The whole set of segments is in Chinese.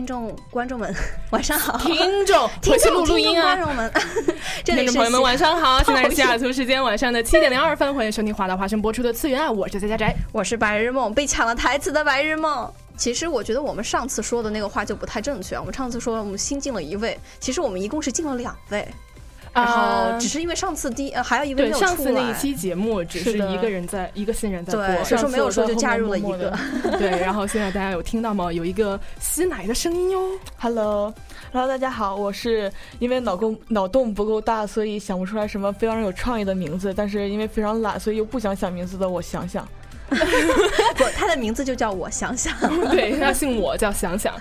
听众、观众们，晚上好！听众，听众、录录音啊！观众们，这里是听众朋友们，晚上好！现在是西雅图时间晚上的七点零二分，欢迎收听华大华生播出的《次元爱》，我是在家宅，我是白日梦，被抢了台词的白日梦。其实我觉得我们上次说的那个话就不太正确，我们上次说我们新进了一位，其实我们一共是进了两位。然后只是因为上次第呃还有一位没有上次那一期节目只是一个人在一个新人在播，所以说没有说就加入了一个。对，然后现在大家有听到吗？有一个吸奶的声音哟。Hello，Hello，大家好，我是因为脑洞脑洞不够大，所以想不出来什么非常有创意的名字，但是因为非常懒，所以又不想想名字的我想想。不，他的名字就叫我想想。对，他姓我叫想想。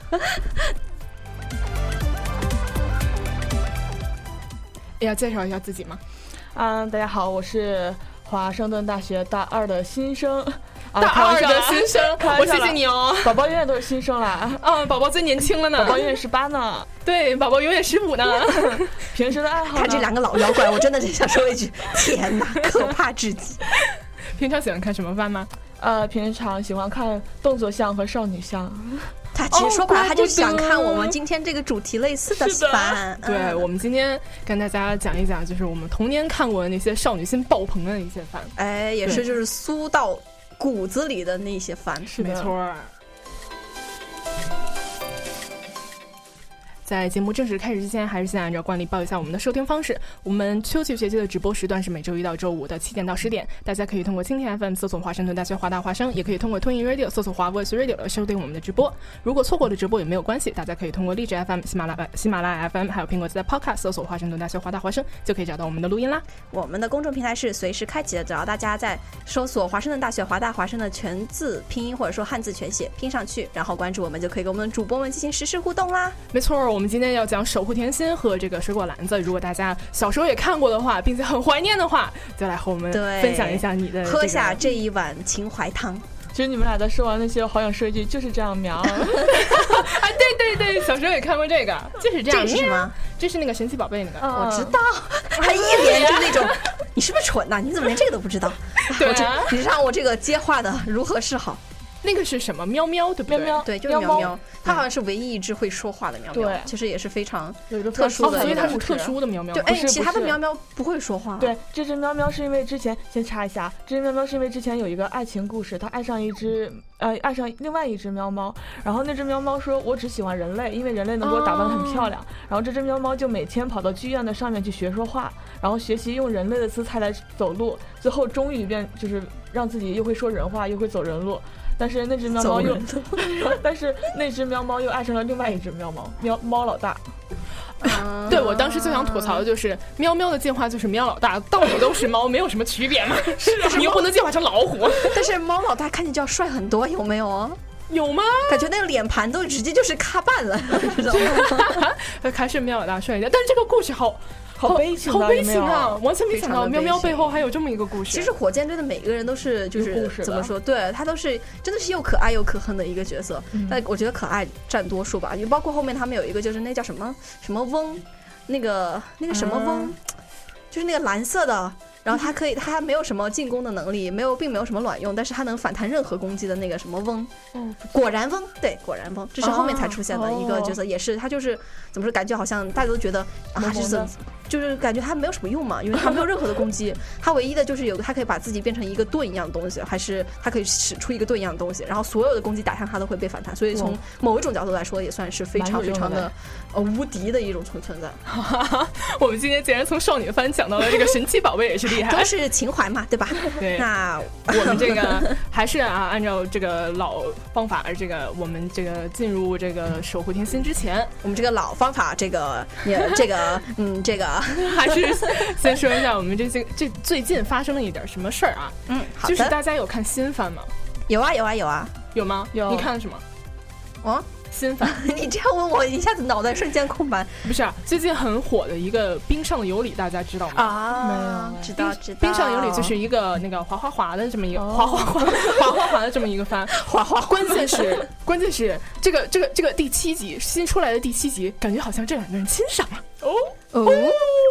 要介绍一下自己吗？嗯，大家好，我是华盛顿大学大二的新生。大二的新生，我谢谢你哦。宝宝永远都是新生啦。嗯，宝宝最年轻了呢。宝宝永远十八呢。对，宝宝永远十五呢。平时的爱好。看这两个老妖怪，我真的只想说一句：天哪，可怕至极。平常喜欢看什么番吗？呃，平常喜欢看动作像和少女像。他其实说白了，他就想看我们今天这个主题类似的番。对，我们今天跟大家讲一讲，就是我们童年看过的那些少女心爆棚的那些番。哎，也是就是酥到骨子里的那些番，是没错。在节目正式开始之前，还是先按照惯例报一下我们的收听方式。我们秋季学期的直播时段是每周一到周五的七点到十点，大家可以通过蜻蜓 FM 搜索华盛顿大学华大华声，也可以通过 Twin Radio 搜索华 Voice Radio 来收听我们的直播。如果错过了直播也没有关系，大家可以通过荔枝 FM、喜马拉喜马拉雅 FM，还有苹果自带 Podcast 搜索华盛顿大学华大华声，就可以找到我们的录音啦。我们的公众平台是随时开启的，只要大家在搜索华盛顿大学华大华声的全字拼音或者说汉字全写拼上去，然后关注我们，就可以跟我们的主播们进行实时互动啦。没错，我们今天要讲。守护甜心和这个水果篮子，如果大家小时候也看过的话，并且很怀念的话，就来和我们分享一下你的喝下这一碗情怀汤。其实你们俩在说完那些，我好想说一句，就是这样苗。啊，对对对，小时候也看过这个，就是这样。这是吗？这是那个神奇宝贝那个，我知道。还一脸就那种，你是不是蠢呐？你怎么连这个都不知道？对，你让我这个接话的如何是好？那个是什么？喵喵，对不对？对，就是喵喵。它好像是唯一一只会说话的喵喵。对，其实也是非常有一个特殊的，所以它是特殊的喵喵。对哎，其他的喵喵不会说话。对，这只喵喵是因为之前先插一下，这只喵喵是因为之前有一个爱情故事，它爱上一只呃爱上另外一只喵猫，然后那只喵猫说：“我只喜欢人类，因为人类能给我打扮的很漂亮。”然后这只喵猫就每天跑到剧院的上面去学说话，然后学习用人类的姿态来走路，最后终于变就是让自己又会说人话又会走人路。但是那只喵猫又，但是那只喵猫又爱上了另外一只喵猫，喵猫老大。对我当时最想吐槽的就是，喵喵的进化就是喵老大，到底都是猫，没有什么区别嘛？是啊，你又不能进化成老虎。但是猫老大看起来就要帅很多，有没有？有吗？感觉那个脸盘都直接就是卡半了，知道吗？还是喵老大帅一点，但是这个故事好。好悲情，好悲情啊！完全没想到喵喵背后还有这么一个故事。其实火箭队的每个人都是就是怎么说？对他都是真的是又可爱又可恨的一个角色。但我觉得可爱占多数吧，也包括后面他们有一个就是那叫什么什么翁，那个那个什么翁，就是那个蓝色的。然后他可以，他没有什么进攻的能力，没有，并没有什么卵用，但是他能反弹任何攻击的那个什么翁，果然翁，对，果然翁，这是后面才出现的一个角色，也是他就是怎么说，感觉好像大家都觉得啊，就是怎，就是感觉他没有什么用嘛，因为他没有任何的攻击，他唯一的就是有他可以把自己变成一个盾一样的东西，还是他可以使出一个盾一样的东西，然后所有的攻击打向他都会被反弹，所以从某一种角度来说，也算是非常非常的呃无敌的一种存存在。我们今天竟然从少女番讲到了这个神奇宝贝，也是。都是情怀嘛，对吧？对。那我们这个 还是啊，按照这个老方法，这个我们这个进入这个守护甜心之前，我们这个老方法，这个这个 嗯，这个 还是先说一下我们这些这最近发生了一点什么事儿啊？嗯，好就是大家有看新番吗？有啊，有啊，有啊，有吗？有。你看了什么？哦。新番，你这样问我，一下子脑袋瞬间空白。不是，最近很火的一个《冰上的尤里》，大家知道吗？啊，没有，知道知道。冰上尤里就是一个那个滑滑滑的这么一个滑滑滑滑滑滑的这么一个番，滑滑。关键是关键是这个这个这个第七集新出来的第七集，感觉好像这两个人亲上了。哦哦，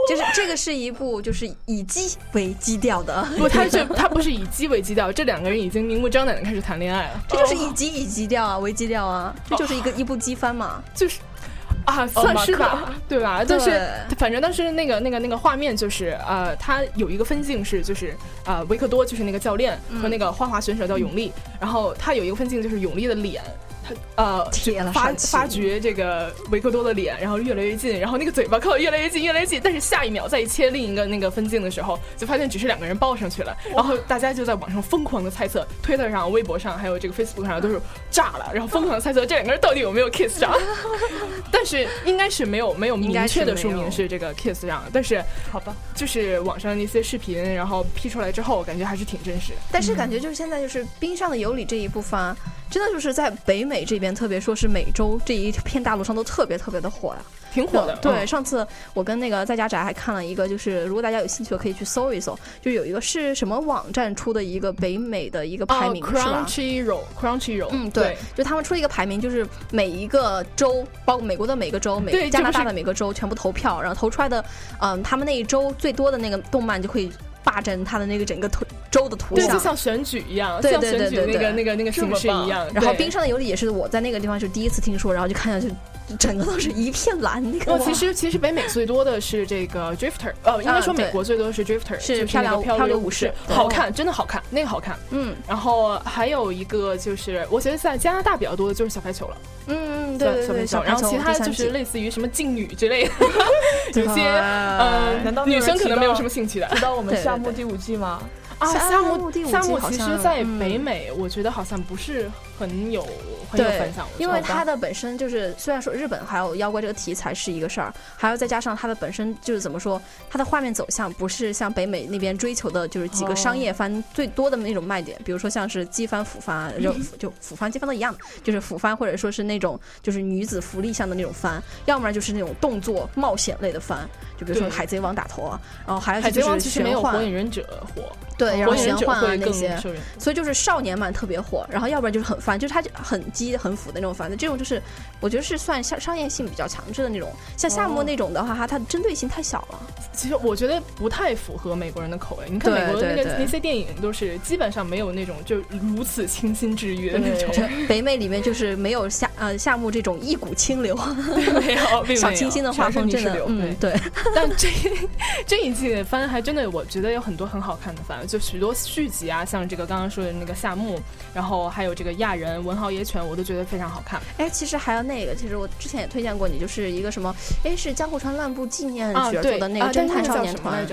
就是这个是一部就是以鸡为基调的，不，他是他不是以鸡为基调，这两个人已经明目张胆的开始谈恋爱了，这就是以鸡以基调啊为基调啊，这就是一个一部鸡番嘛，就是啊，算是吧，对吧？就是反正当时那个那个那个画面就是呃，他有一个分镜是就是啊，维克多就是那个教练和那个花滑选手叫永利，然后他有一个分镜就是永利的脸。呃，发发掘这个维克多的脸，然后越来越近，然后那个嘴巴靠越来越近，越来越近。但是下一秒再切另一个那个分镜的时候，就发现只是两个人抱上去了。然后大家就在网上疯狂的猜测，推特上、微博上还有这个 Facebook 上都是炸了，然后疯狂的猜测这两个人到底有没有 kiss 上。但是应该是没有没有明确的说明是这个 kiss 上，但是好吧，就是网上那些视频，然后 P 出来之后，感觉还是挺真实的。但是感觉就是现在就是冰上的尤里这一部分。真的就是在北美这边，特别说是美洲这一片大陆上都特别特别的火呀，挺火的。对，上次我跟那个在家宅还看了一个，就是如果大家有兴趣的可以去搜一搜，就有一个是什么网站出的一个北美的一个排名是吧？Crunchyroll，Crunchyroll，嗯，对，就他们出了一个排名，就是每一个州，包括美国的每个州，美加拿大的每个州全部投票，然后投出来的，嗯，他们那一周最多的那个动漫就会。霸占他的那个整个图州的图像，就像选举一样，对对对对，那个那个那个形式一样。然后冰上的尤里也是我在那个地方就第一次听说，然后就看下去，整个都是一片蓝。那个其实其实北美最多的是这个 Drifter，呃，应该说美国最多的是 Drifter，是漂亮漂流武士，好看，真的好看，那个好看。嗯，然后还有一个就是，我觉得在加拿大比较多的就是小排球了。嗯嗯，对对对，然后其他就是类似于什么劲女之类的，有些 呃，难道女生可能没有什么兴趣的？知道我们夏目第五季吗？啊，夏目夏目其实，在北美，我觉得好像不是很有很有反响，因为它的本身就是，虽然说日本还有妖怪这个题材是一个事儿，还要再加上它的本身就是怎么说，它的画面走向不是像北美那边追求的，就是几个商业番最多的那种卖点，比如说像是机番、腐番，就就腐番、机番都一样，就是腐番或者说是那种就是女子福利向的那种番，要不然就是那种动作冒险类的番，就比如说海贼王打头啊，然后还有就是火影忍者火。对，然后玄幻啊那些，所以就是少年漫特别火，然后要不然就是很翻，就是它很激很腐的那种房子，这种就是我觉得是算商商业性比较强制的那种。像夏目那种的话，它它的针对性太小了。其实我觉得不太符合美国人的口味。你看美国的那个那些电影都是基本上没有那种就如此清新治愈的那种。北美里面就是没有夏呃夏目这种一股清流，没有小清新的画风真的嗯对。但这这一季番还真的我觉得有很多很好看的番。就许多续集啊，像这个刚刚说的那个夏目，然后还有这个亚人文豪野犬，我都觉得非常好看。哎，其实还有那个，其实我之前也推荐过你，就是一个什么，哎，是江户川乱步纪念角做的那个侦探少年团。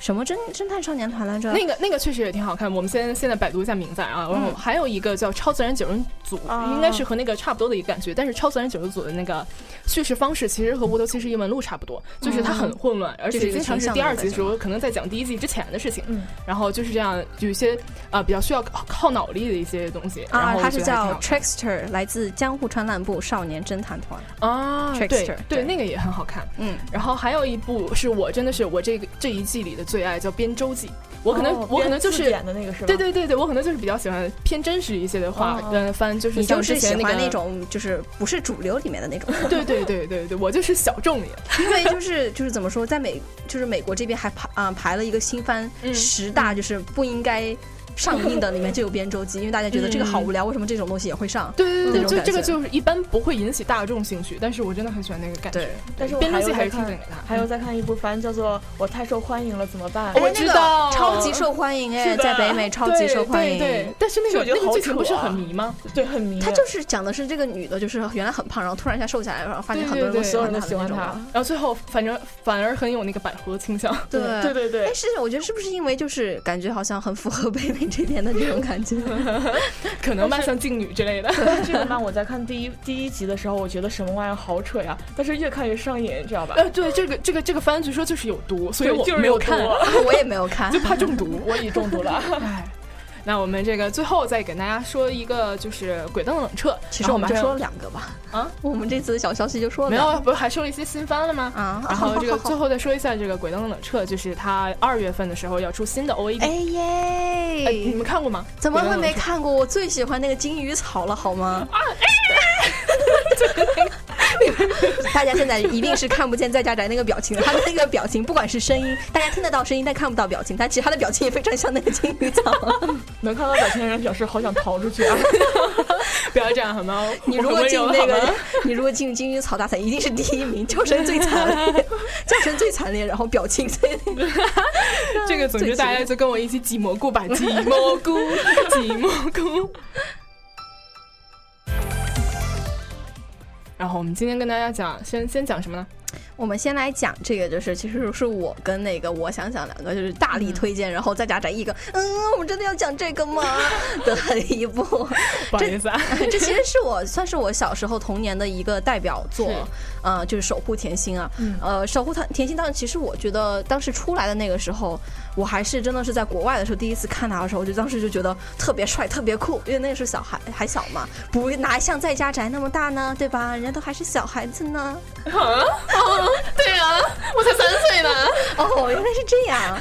什么侦侦探少年团来着？那个那个确实也挺好看。我们先现在百度一下名字啊，然后还有一个叫《超自然九人组》，应该是和那个差不多的一个感觉。但是《超自然九人组》的那个叙事方式其实和《无头骑士异闻录》差不多，就是它很混乱，而且经常是第二集的时候可能在讲第一季之前的事情。嗯，然后就是这样，有一些啊比较需要靠脑力的一些东西。啊，它是叫 Trickster，来自江户川乱步少年侦探团啊。Trickster，对那个也很好看。嗯，然后还有一部是我真的是我这个这一季里的最爱，叫《编周记》。我可能我可能就是演的那个是吧？对对对对，我可能就是比较喜欢偏真实一些的话，嗯，翻就是你就是喜欢那种就是不是主流里面的那种。对对对对对，我就是小众脸。因为就是就是怎么说，在美就是美国这边还排啊排了一个新番十大，就是不应该。上映的里面就有编舟记，因为大家觉得这个好无聊，为什么这种东西也会上？对对对，就这个就是一般不会引起大众兴趣，但是我真的很喜欢那个感觉。但是编舟机还是看给他。还有再看一部番叫做《我太受欢迎了怎么办》，我知道，超级受欢迎哎，在北美超级受欢迎。对，但是那个那个剧情不是很迷吗？对，很迷。他就是讲的是这个女的，就是原来很胖，然后突然一下瘦下来，然后发现很多人都所有人都喜欢她，然后最后反正反而很有那个百合倾向。对对对对。哎，是，我觉得是不是因为就是感觉好像很符合北美这边的这种感。觉 可能吧，像静女之类的。这个漫我在看第一第一集的时候，我觉得什么玩意儿好扯呀，但是越看越上瘾，知道吧？呃，对，这个这个这个番据说就是有毒，所以我没有看，我也没有看，就怕中毒，我已中毒了。那我们这个最后再给大家说一个，就是《鬼灯冷彻》。其实我们还说了两个吧。啊，我们这次小消息就说了。没有，不是还说了一些新番了吗？啊。然后这个最后再说一下这个《鬼灯冷彻》，就是他二月份的时候要出新的 OAD。哎耶！你们看过吗？怎么会没看过？我最喜欢那个金鱼草了，好吗？啊！大家现在一定是看不见在家宅那个表情，他的那个表情，不管是声音，大家听得到声音，但看不到表情，但其实他的表情也非常像那个金鱼草。能看到表情的人表示好想逃出去啊！不要这样好吗？你如果进那个，你如果进金鱼草大赛，一定是第一名，叫声最惨烈，叫声最惨烈，然后表情最…… 这个总之大家就跟我一起挤蘑菇吧，挤蘑菇，挤蘑菇。然后我们今天跟大家讲，先先讲什么呢？我们先来讲这个，就是其实是我跟那个我想想两个，就是大力推荐，然后再加上一个，嗯，我们真的要讲这个吗？的一部，不好意思啊，这其实是我算是我小时候童年的一个代表作，呃，就是《守护甜心》啊，呃，《守护甜甜心》当时其实我觉得当时出来的那个时候，我还是真的是在国外的时候第一次看他的时候，我就当时就觉得特别帅、特别酷，因为那个是小孩还小嘛，不哪像在家宅那么大呢，对吧？人家都还是小孩子呢。对啊，我才三岁呢。哦，原来是这样。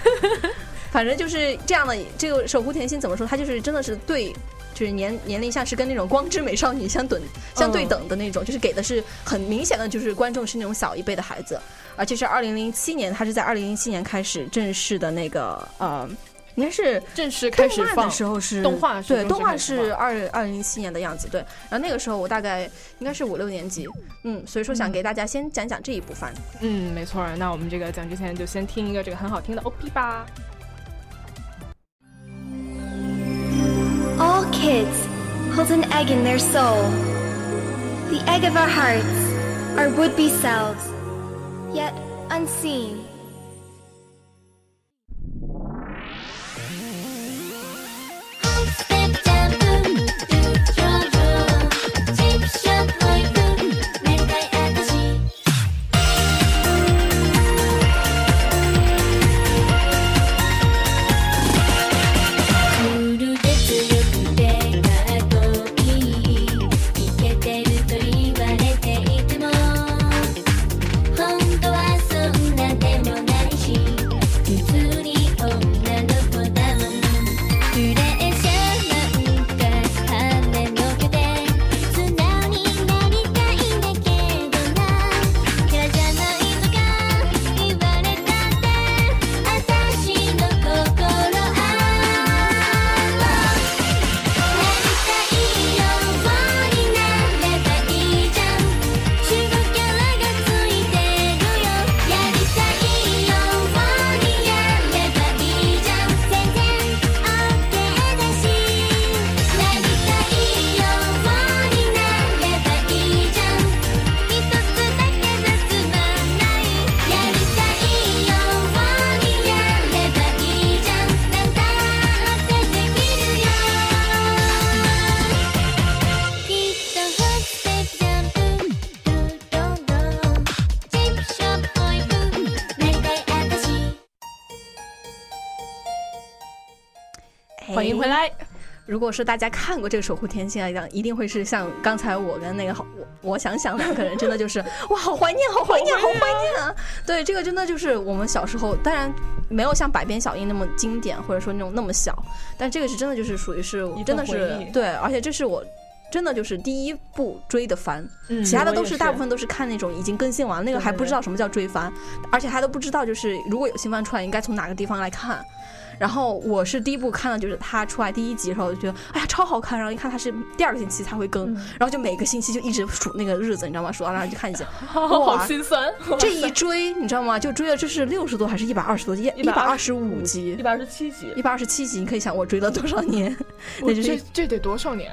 反正就是这样的。这个守护甜心怎么说？他就是真的是对，就是年年龄像是跟那种光之美少女相等、相对等的那种，就是给的是很明显的，就是观众是那种小一辈的孩子。而且是二零零七年，他是在二零零七年开始正式的那个呃。应该是正式开始放的时候是动画，对，动画是二二零一七年的样子，对。然后那个时候我大概应该是五六年级，嗯，所以说想给大家先讲讲这一部分。嗯，没错。那我们这个讲之前就先听一个这个很好听的 OP 吧。All kids hold an egg in their soul, the egg of our hearts, our would-be selves, yet unseen. 如果是大家看过这个《守护甜心》来讲，一定会是像刚才我跟那个好我我想想两个人，真的就是哇，好怀念，好怀念，好怀念啊！对，这个真的就是我们小时候，当然没有像《百变小樱》那么经典，或者说那种那么小，但这个是真的就是属于是真的是对，而且这是我真的就是第一部追的番，其他的都是大部分都是看那种已经更新完，那个还不知道什么叫追番，而且还都不知道就是如果有新番出来，应该从哪个地方来看。然后我是第一部看的，就是他出来第一集的时候，就觉得哎呀超好看。然后一看他是第二个星期才会更，然后就每个星期就一直数那个日子，你知道吗？数到那儿去看一集，好心酸。这一追，你知道吗？就追了，这是六十多还是一百二十多集？一百二十五集，一百二十七集，一百二十七集。你可以想我追了多少年？那这这得多少年？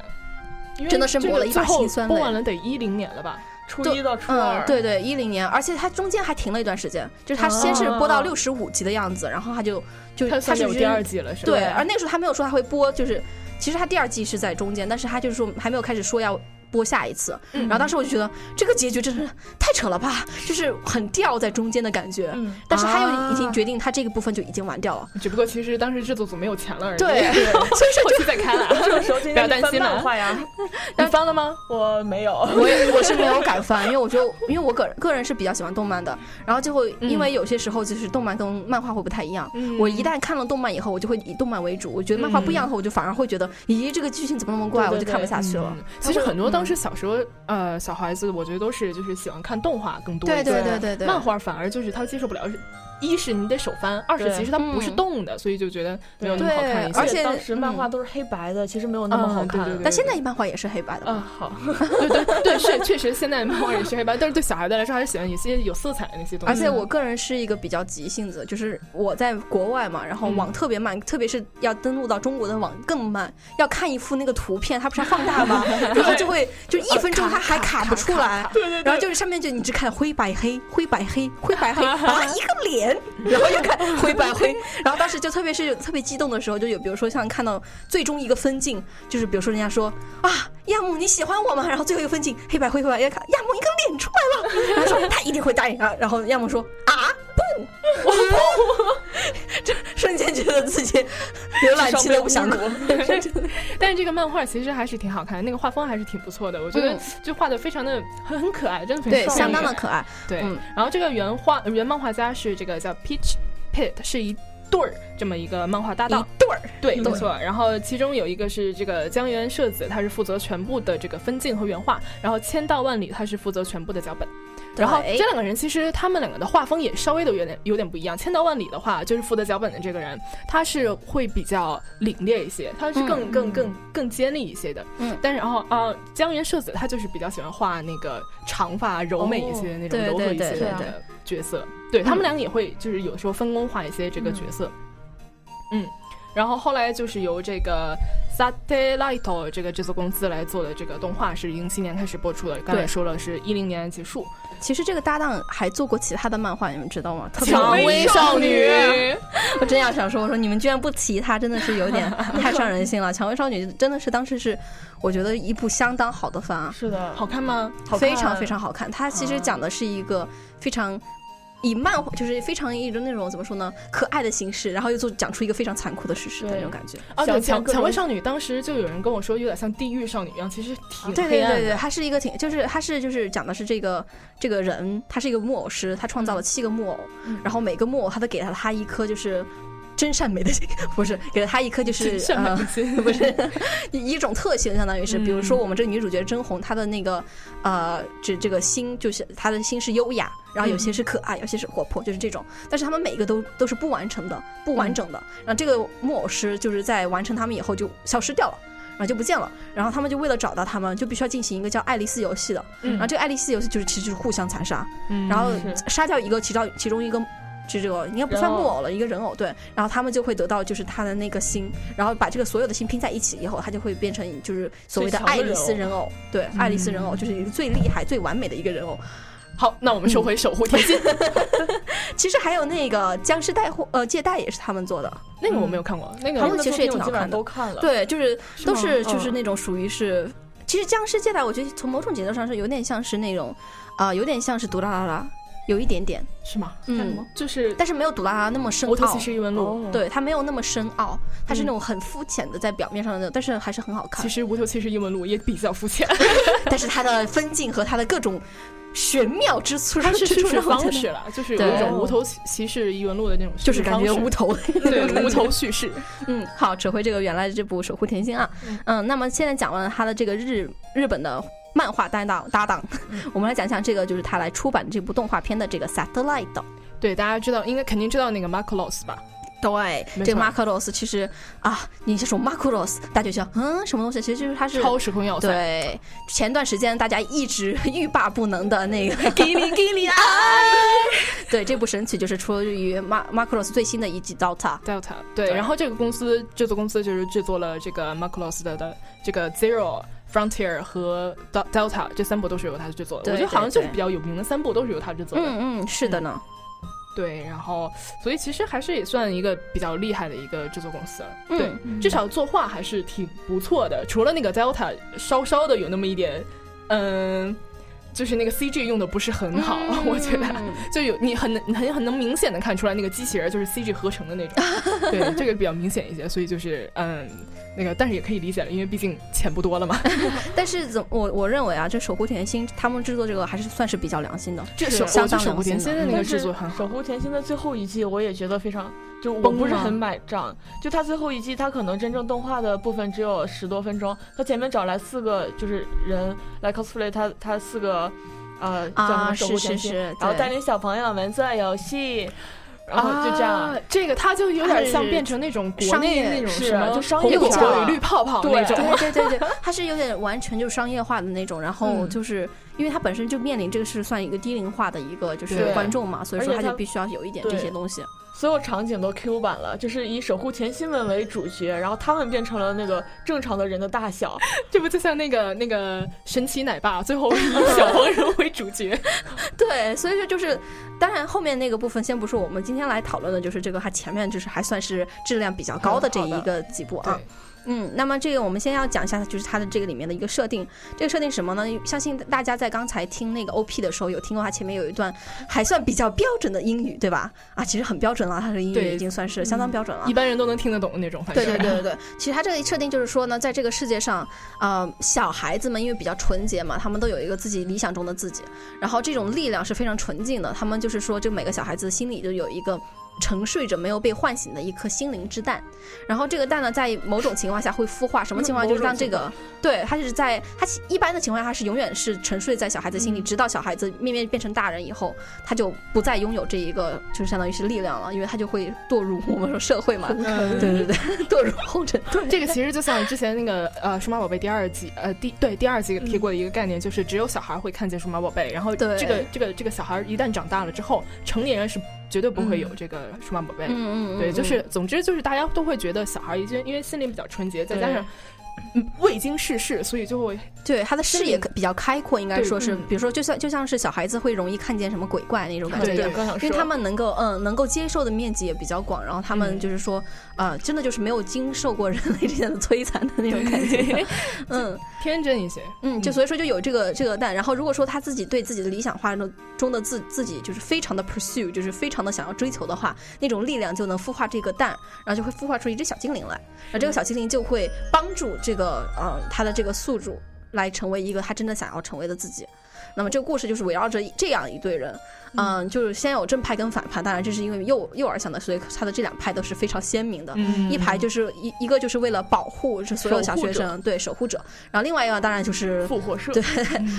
真的是磨了一把辛酸泪。播完了得一零年了吧？初一到初二，对对，一零年，而且它中间还停了一段时间，就是它先是播到六十五集的样子，然后它就就他是有第二季了，是吧？对，而那个时候他没有说他会播，就是其实他第二季是在中间，但是他就是说还没有开始说要。播下一次，然后当时我就觉得这个结局真是太扯了吧，就是很掉在中间的感觉。嗯，但是他又已经决定他这个部分就已经完掉了。只不过其实当时制作组没有钱了而已。对，所以说就再开了。这个时候不要担心漫。画呀，你翻了吗？我没有，我也 我是没有敢翻，因为我觉得，因为我个个人是比较喜欢动漫的。然后最后因为有些时候就是动漫跟漫画会不太一样。我一旦看了动漫以后，我就会以动漫为主。我觉得漫画不一样的话，我就反而会觉得，咦，这个剧情怎么那么怪，我就看不下去了。其实很多当时小时候。呃，小孩子我觉得都是就是喜欢看动画更多一些，对对对对对，漫画反而就是他接受不了。一是你得手翻，二是其实它不是动的，所以就觉得没有那么好看。而且当时漫画都是黑白的，其实没有那么好看。但现在漫画也是黑白的。嗯，好。对 对对，是确实现在漫画也是黑白，但是对小孩子来说还是喜欢有些有色彩的那些东西。而且我个人是一个比较急性子，就是我在国外嘛，然后网特别慢，特别是要登录到中国的网更慢。要看一幅那个图片，它不是要放大吗？然后就会就一分钟它还卡不出来。对对。然后就是上面就你只看灰白黑灰白黑灰白黑 啊一个脸，然后又看。灰白灰，然后当时就特别是特别激动的时候，就有比如说像看到最终一个分镜，就是比如说人家说啊，亚木你喜欢我吗？然后最后一个分镜黑白灰灰白，要看亚木一个脸出来了，然后说他一定会答应啊，然后亚木说啊 这瞬间觉得自己浏览器都不想读。但是这个漫画其实还是挺好看，那个画风还是挺不错的，我觉得就画的非常的很很可爱，真的对，相当的可爱。对，然后这个原画原漫画家是这个叫 Peach。Pit 是一对儿这么一个漫画搭档，一对儿对，没错。然后其中有一个是这个江原社子，他是负责全部的这个分镜和原画，然后千道万里他是负责全部的脚本。然后这两个人其实他们两个的画风也稍微的有点有点不一样。千道万里的话，就是负责脚本的这个人，他是会比较凛冽一些，他是更更更更尖利一些的。嗯，但是然后啊，江原社子他就是比较喜欢画那个长发柔美一些那种柔和一些的角色。对他们两个也会就是有时候分工画一些这个角色。嗯，然后后来就是由这个。Satellite 这个制作公司来做的这个动画是零七年开始播出的，刚才说了是一零年结束。其实这个搭档还做过其他的漫画，你们知道吗？蔷薇少女，我真要想说，我说你们居然不提她，真的是有点 太伤人心了。蔷薇少女真的是当时是我觉得一部相当好的番啊，是的，好看吗？非常非常好看。它其实讲的是一个非常。以漫画就是非常一种那种怎么说呢，可爱的形式，然后又做讲出一个非常残酷的事实的那种感觉。啊，对，蔷蔷薇少女当时就有人跟我说，有点像地狱少女一样，其实挺对对对对，它是一个挺就是它是就是讲的是这个这个人，他是一个木偶师，他创造了七个木偶，然后每个木偶他都给了他一颗就是。真善美的心 不是给了他一颗就是呃 不是 一种特性，相当于是比如说我们这个女主角真红，她的那个呃这这个心就是她的心是优雅，然后有些是可爱，有些是活泼，就是这种。但是他们每一个都都是不完成的，不完整的。然后这个木偶师就是在完成他们以后就消失掉了，然后就不见了。然后他们就为了找到他们，就必须要进行一个叫爱丽丝游戏的。然后这个爱丽丝游戏就是其实就是互相残杀，然后杀掉一个其中其中一个。就这个应该不算木偶了，一个人偶对，然后他们就会得到就是他的那个心，然后把这个所有的心拼在一起以后，他就会变成就是所谓的爱丽丝人偶，对，爱丽丝人偶就是一个最厉害、最完美的一个人偶。好，那我们收回守护甜心。其实还有那个僵尸带货呃借贷也是他们做的，那个我没有看过，那个他们其实也挺好看的，都看了。对，就是都是就是那种属于是，其实僵尸借贷我觉得从某种节奏上是有点像是那种啊，有点像是《毒啦啦啦》。有一点点，是吗？嗯，就是，但是没有杜拉拉那么深无头奥骑。士异闻录。哦对，它没有那么深奥，它是那种很肤浅的在表面上的那种，但是还是很好看其。实无头骑士异闻录也比较肤浅，但是它的分镜和它的各种玄妙之处，它是之处叙事方式了，就是有对一种无头骑士异闻录的那种叙就是感觉无头。对无头叙事。嗯，好，扯回这个原来的这部《守护甜心》啊，嗯，那么现在讲完了他的这个日日本的漫画搭档搭档，我们来讲讲这个就是他来出版这部动画片的这个 Satellite。对，大家知道，应该肯定知道那个 Marcolos 吧？对，这个错 Marcolos 其实啊，你这种 Marcolos，大家就想嗯什么东西？其实就是他是超时空要塞。对，前段时间大家一直欲罢不能的那个给你给你爱，对，这部神曲就是出于 Mar Marcolos 最新的一集 Delta。Delta 对，对然后这个公司制作公司就是制作了这个 Marcolos 的的这个 Zero。Frontier 和 Del- Delta 这三部都是由他制作的，我觉得好像就是比较有名的三部都是由他制作的。嗯嗯，是的呢。对，然后所以其实还是也算一个比较厉害的一个制作公司了。对，嗯至少作画还是挺不错的。除了那个 Delta 稍稍的有那么一点，嗯，就是那个 CG 用的不是很好，我觉得嗯 就有你很能很很能明显的看出来那个机器人就是 CG 合成的那种。对，这个比较明显一些，所以就是嗯。那个，但是也可以理解了，因为毕竟钱不多了嘛。但是怎我我认为啊，这守护甜心他们制作这个还是算是比较良心的，这是相当良心的护甜心的那个但是制作很好守。护甜心的最后一季，我也觉得非常，就我不是很买账。就他最后一季，他可能真正动画的部分只有十多分钟，他前面找来四个就是人来 cosplay 他他四个，呃，叫什啊，么守护是是甜心，是，然后带领小朋友们做游戏，然后就这样。啊，这个它就有点像变成那种国内那种是什么就商业化果与绿泡泡那种。对对对对，它是有点完全就商业化的那种，然后嗯就是因为它本身就面临这个是算一个低龄化的一个就是观众嘛，所以说它就必须要有一点这些东西。所有场景都 Q 版了，就是以守护甜心们为主角，然后他们变成了那个正常的人的大小。这不就像那个那个神奇奶爸，最后以 小黄人为主角。对，所以说就是，当然后面那个部分先不说，我们今天来讨论的就是这个它前面就是还算是质量比较高的这一个几部啊对。嗯，那么这个我们先要讲一下，就是它的这个里面的一个设定。这个设定什么呢？相信大家在刚才听那个 OP 的时候，有听过它前面有一段还算比较标准的英语，对吧？啊，其实很标准了，它的英语已经算是相当标准了。一般人都能听得懂的那种，对对对对对，其实它这个设定就是说呢，在这个世界上，呃，小孩子们因为比较纯洁嘛，他们都有一个自己理想中的自己，然后这种力量是非常纯净的，他们就是说，就每个小孩子心里就有一个。沉睡着没有被唤醒的一颗心灵之蛋，然后这个蛋呢，在某种情况下会孵化。什么情况？就是当这个对它是在它一般的情况下，它是永远是沉睡在小孩子心里，直到小孩子面面变成大人以后，他就不再拥有这一个，就是相当于是力量了，因为他就会堕入我们说社会嘛，嗯对对对，堕入红尘。对，这个其实就像之前那个呃《数码宝贝》第二季呃第对第二季提过的一个概念，就是只有小孩会看见数码宝贝，然后对这个这个这个小孩一旦长大了之后，成年人是绝对不会有这个数码宝贝。嗯嗯，对，嗯。就是总之就是大家都会觉得小孩已经因为心灵比较纯洁，再加上嗯未经世事，所以就会对他的视野比较开阔，应该说是，嗯。比如说就像就像是小孩子会容易看见什么鬼怪那种感觉。一样因为他们能够嗯能够接受的面积也比较广，然后他们嗯。就是说呃真的就是没有经受过人类之间的摧残的那种感觉，嗯。天真一些。嗯，就所以说就有这个这个蛋。然后如果说他自己对自己的理想化中中的自自己就是非常的 pursue，就是非常的想要追求的话，那种力量就能孵化这个蛋，然后就会孵化出一只小精灵来，然后这个小精灵就会帮助这个呃他的这个宿主来成为一个他真的想要成为的自己。那么这个故事就是围绕着这样一对人，嗯，就是先有正派跟反派，当然这是因为幼幼儿想的，所以他的这两派都是非常鲜明的。嗯。一排就是一一个就是为了保护这所有小学守生，对守护者，然后另外一个当然就是复活社，对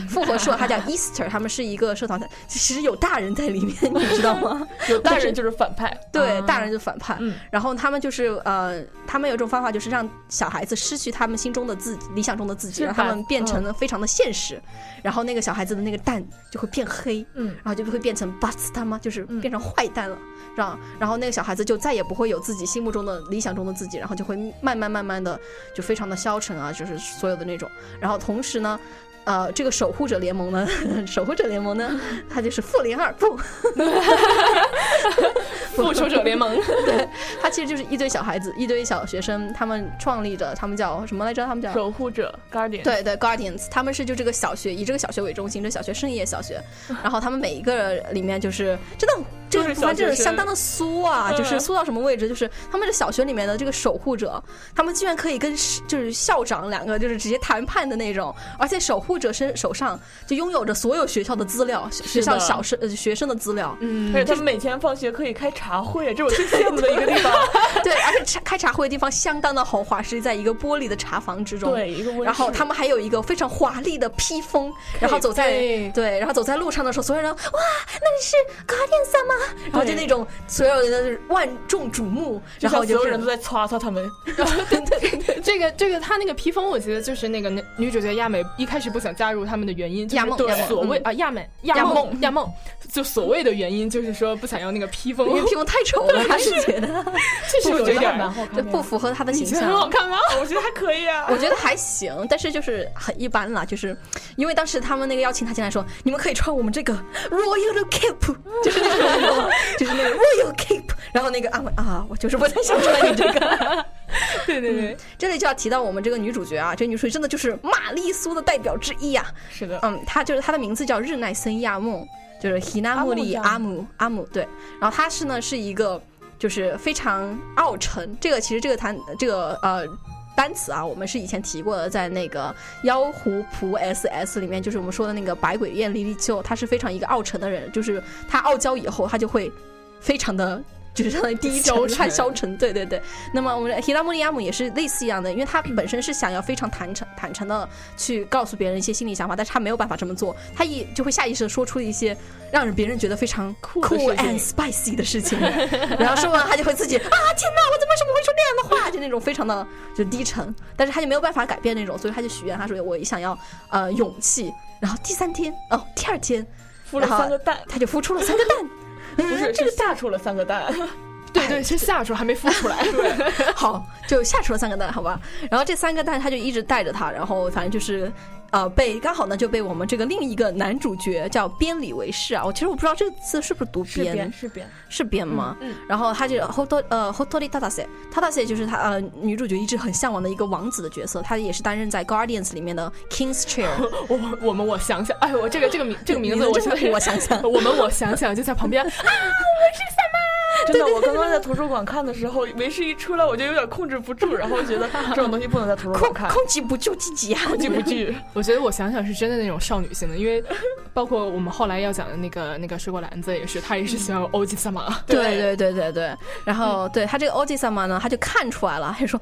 复活社，他叫 Easter，他们是一个社团，其实有大人在里面，你知道吗？有大人就是反派，对，啊大人就反派。嗯。然后他们就是呃，他们有一种方法，就是让小孩子失去他们心中的自己、理想中的自己，让他们变成了非常的现实。然后那个小孩子的那个蛋就会变黑，嗯。然后就会变成 u s 他吗？就是变成坏蛋了。让然后那个小孩子就再也不会有自己心目中的理想中的自己，然后就会慢慢慢慢的就非常的消沉啊，就是所有的那种。然后同时呢。呃，这个守护者联盟呢，守护者联盟呢，它就是复联二不，复仇者联盟，对它其实就是一堆小孩子，一堆小学生，他们创立着，他们叫什么来着？他们叫守护者 Guardian。对对，Guardians，他们是就这个小学以这个小学为中心，这小学圣夜小学，然后他们每一个里面就是真的这个部分真的相当的酥啊，就是酥到什么位置？就是他们这小学里面的这个守护者，他们居然可以跟就是校长两个就是直接谈判的那种，而且守护者身手上就拥有着所有学校的资料，学校小生呃学生的资料，嗯，而且他们每天放学可以开茶会，这是我最羡慕的一个地方。对，而且开茶会的地方相当的豪华，是在一个玻璃的茶房之中，对，一个然后他们还有一个非常华丽的披风，然后走在对，然后走在路上的时候，所有人哇，那你是卡典萨吗？然后就那种所有人的万众瞩目，然后所有人都在夸夸他们。对对对，这个这个他那个披风，我觉得就是那个女主角亚美一开始不想加入他们的原因，亚梦所谓啊亚美亚梦亚梦，就所谓的原因就是说不想要那个披风，因为披风太丑了，他是觉得，确实有一点蛮好看，不符合他的形象。很好看吗？我觉得还可以啊，我觉得还行，但是就是很一般啦，就是因为当时他们那个邀请他进来说，你们可以穿我们这个 royal cape，就是那个 就是那个 royal cape，然后那个啊啊，我就是不太想穿你这个。对 对对，这里就要提到我们这个女主角啊，这女主角真的就是玛丽苏的代表之一呀。是的，嗯，她就是她的名字叫日奈森亚梦，就是 Hinamori 阿姆阿姆对，然后她是呢是一个就是非常傲沉，这个其实这个谈这个呃单词啊，我们是以前提过的，在那个妖狐仆 S S 里面，就是我们说的那个百鬼宴莉莉秋，她是非常一个傲沉的人，就是她傲娇以后，她就会非常的。就是相当于低沉，太消沉。对对对。那么我们 Hiramoriyamu 也是类似一样的，因为他本身是想要非常坦诚、坦诚的去告诉别人一些心理想法，但是他没有办法这么做，他一就会下意识的说出一些让人别人觉得非常 cool and spicy 的事情，然后说完他就会自己啊天哪，我怎么为什么会说那样的话？就那种非常的就低沉，但是他就没有办法改变那种，所以他就许愿，他说我想要呃勇气。然后第三天哦，第二天孵了三个蛋，他就孵出了三个蛋。不是，是下出了三个蛋。对 对，是下出还没孵出来。好，就下出了三个蛋，好吧。然后这三个蛋，他就一直带着他，然后反正就是，呃，被刚好呢就被我们这个另一个男主角叫边里为士啊。我其实我不知道这个字是不是读边，是边是边吗？嗯。然后他就 hoto 呃 hotori tatase，tatase 就是他呃女主角一直很向往的一个王子的角色，他也是担任在 Guardians 里面的 King's Chair。我我们我想想，哎，我这个这个名这个名字，我我想想，我们我想想就在旁边 啊，我们是什么？真的，我刚刚在图书馆看的时候，维视一出来，我就有点控制不住，然后觉得这种东西不能在图书馆看，控制不住自己啊，控制不住。我觉得我想想是真的那种少女心的，因为包括我们后来要讲的那个那个水果篮子也是，他也是喜欢欧吉萨玛。对对对对对。然后对他这个欧吉萨玛呢，他就看出来了，他就说：“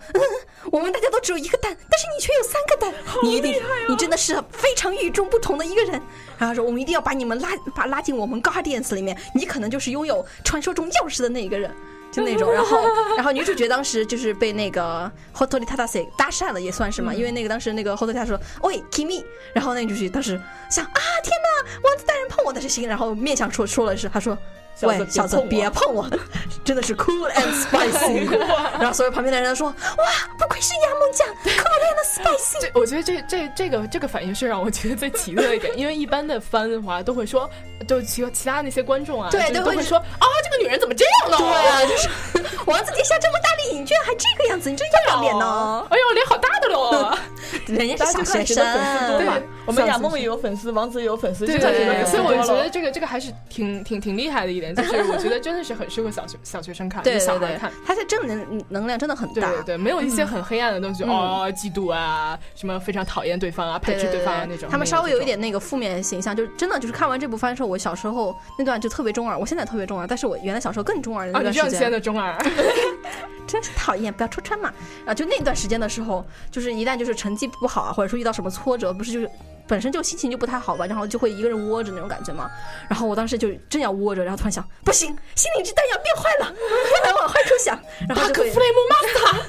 我们大家都只有一个蛋，但是你却有三个蛋，你一定，你真的是非常与众不同的一个人。”然后说：“我们一定要把你们拉把拉进我们 Guardians 里面，你可能就是拥有传说中钥匙的那一个人。”就那种，然后，然后女主角当时就是被那个 Hotori Tatase 搭讪了，也算是嘛，因为那个当时那个 Hotori Tatase 说，喂，Kimi，然后那个女主角当时想啊，天哪，王子大人碰我的是心，然后面相说说了是，他说。喂，小子，别碰我！真的是 cool and spicy。然后所有旁边的人都说：“哇，不愧是亚梦酱，cool and spicy。”我觉得这这这个这个反应是让我觉得最奇特的一点，因为一般的番的话都会说，就其其他那些观众啊，对，都会说啊，这个女人怎么这样呢？对啊，就是王子殿下这么大的瘾，居然还这个样子，你真要脸呢！哎呦，脸好大的喽！人家是小学生，对，我们亚梦也有粉丝，王子也有粉丝，对对对，所以我觉得这个这个还是挺挺挺厉害的一点。就是我觉得真的是很适合小学小学生看，对小孩看，他的正能能量真的很大，对对，没有一些很黑暗的东西，哦，嫉妒啊，什么非常讨厌对方啊，排斥对方啊那种。他们稍微有一点那个负面形象，就真的就是看完这部番的时候，我小时候那段就特别中二，我现在特别中二，但是我原来小时候更中二的那段时间的中二，真是讨厌，不要戳穿嘛。啊，就那段时间的时候，就是一旦就是成绩不好啊，或者说遇到什么挫折，不是就是。本身就心情就不太好吧，然后就会一个人窝着那种感觉嘛。然后我当时就正要窝着，然后突然想，不行，心灵之弹要变坏了，不能往坏处想。然后就弗雷姆马斯塔。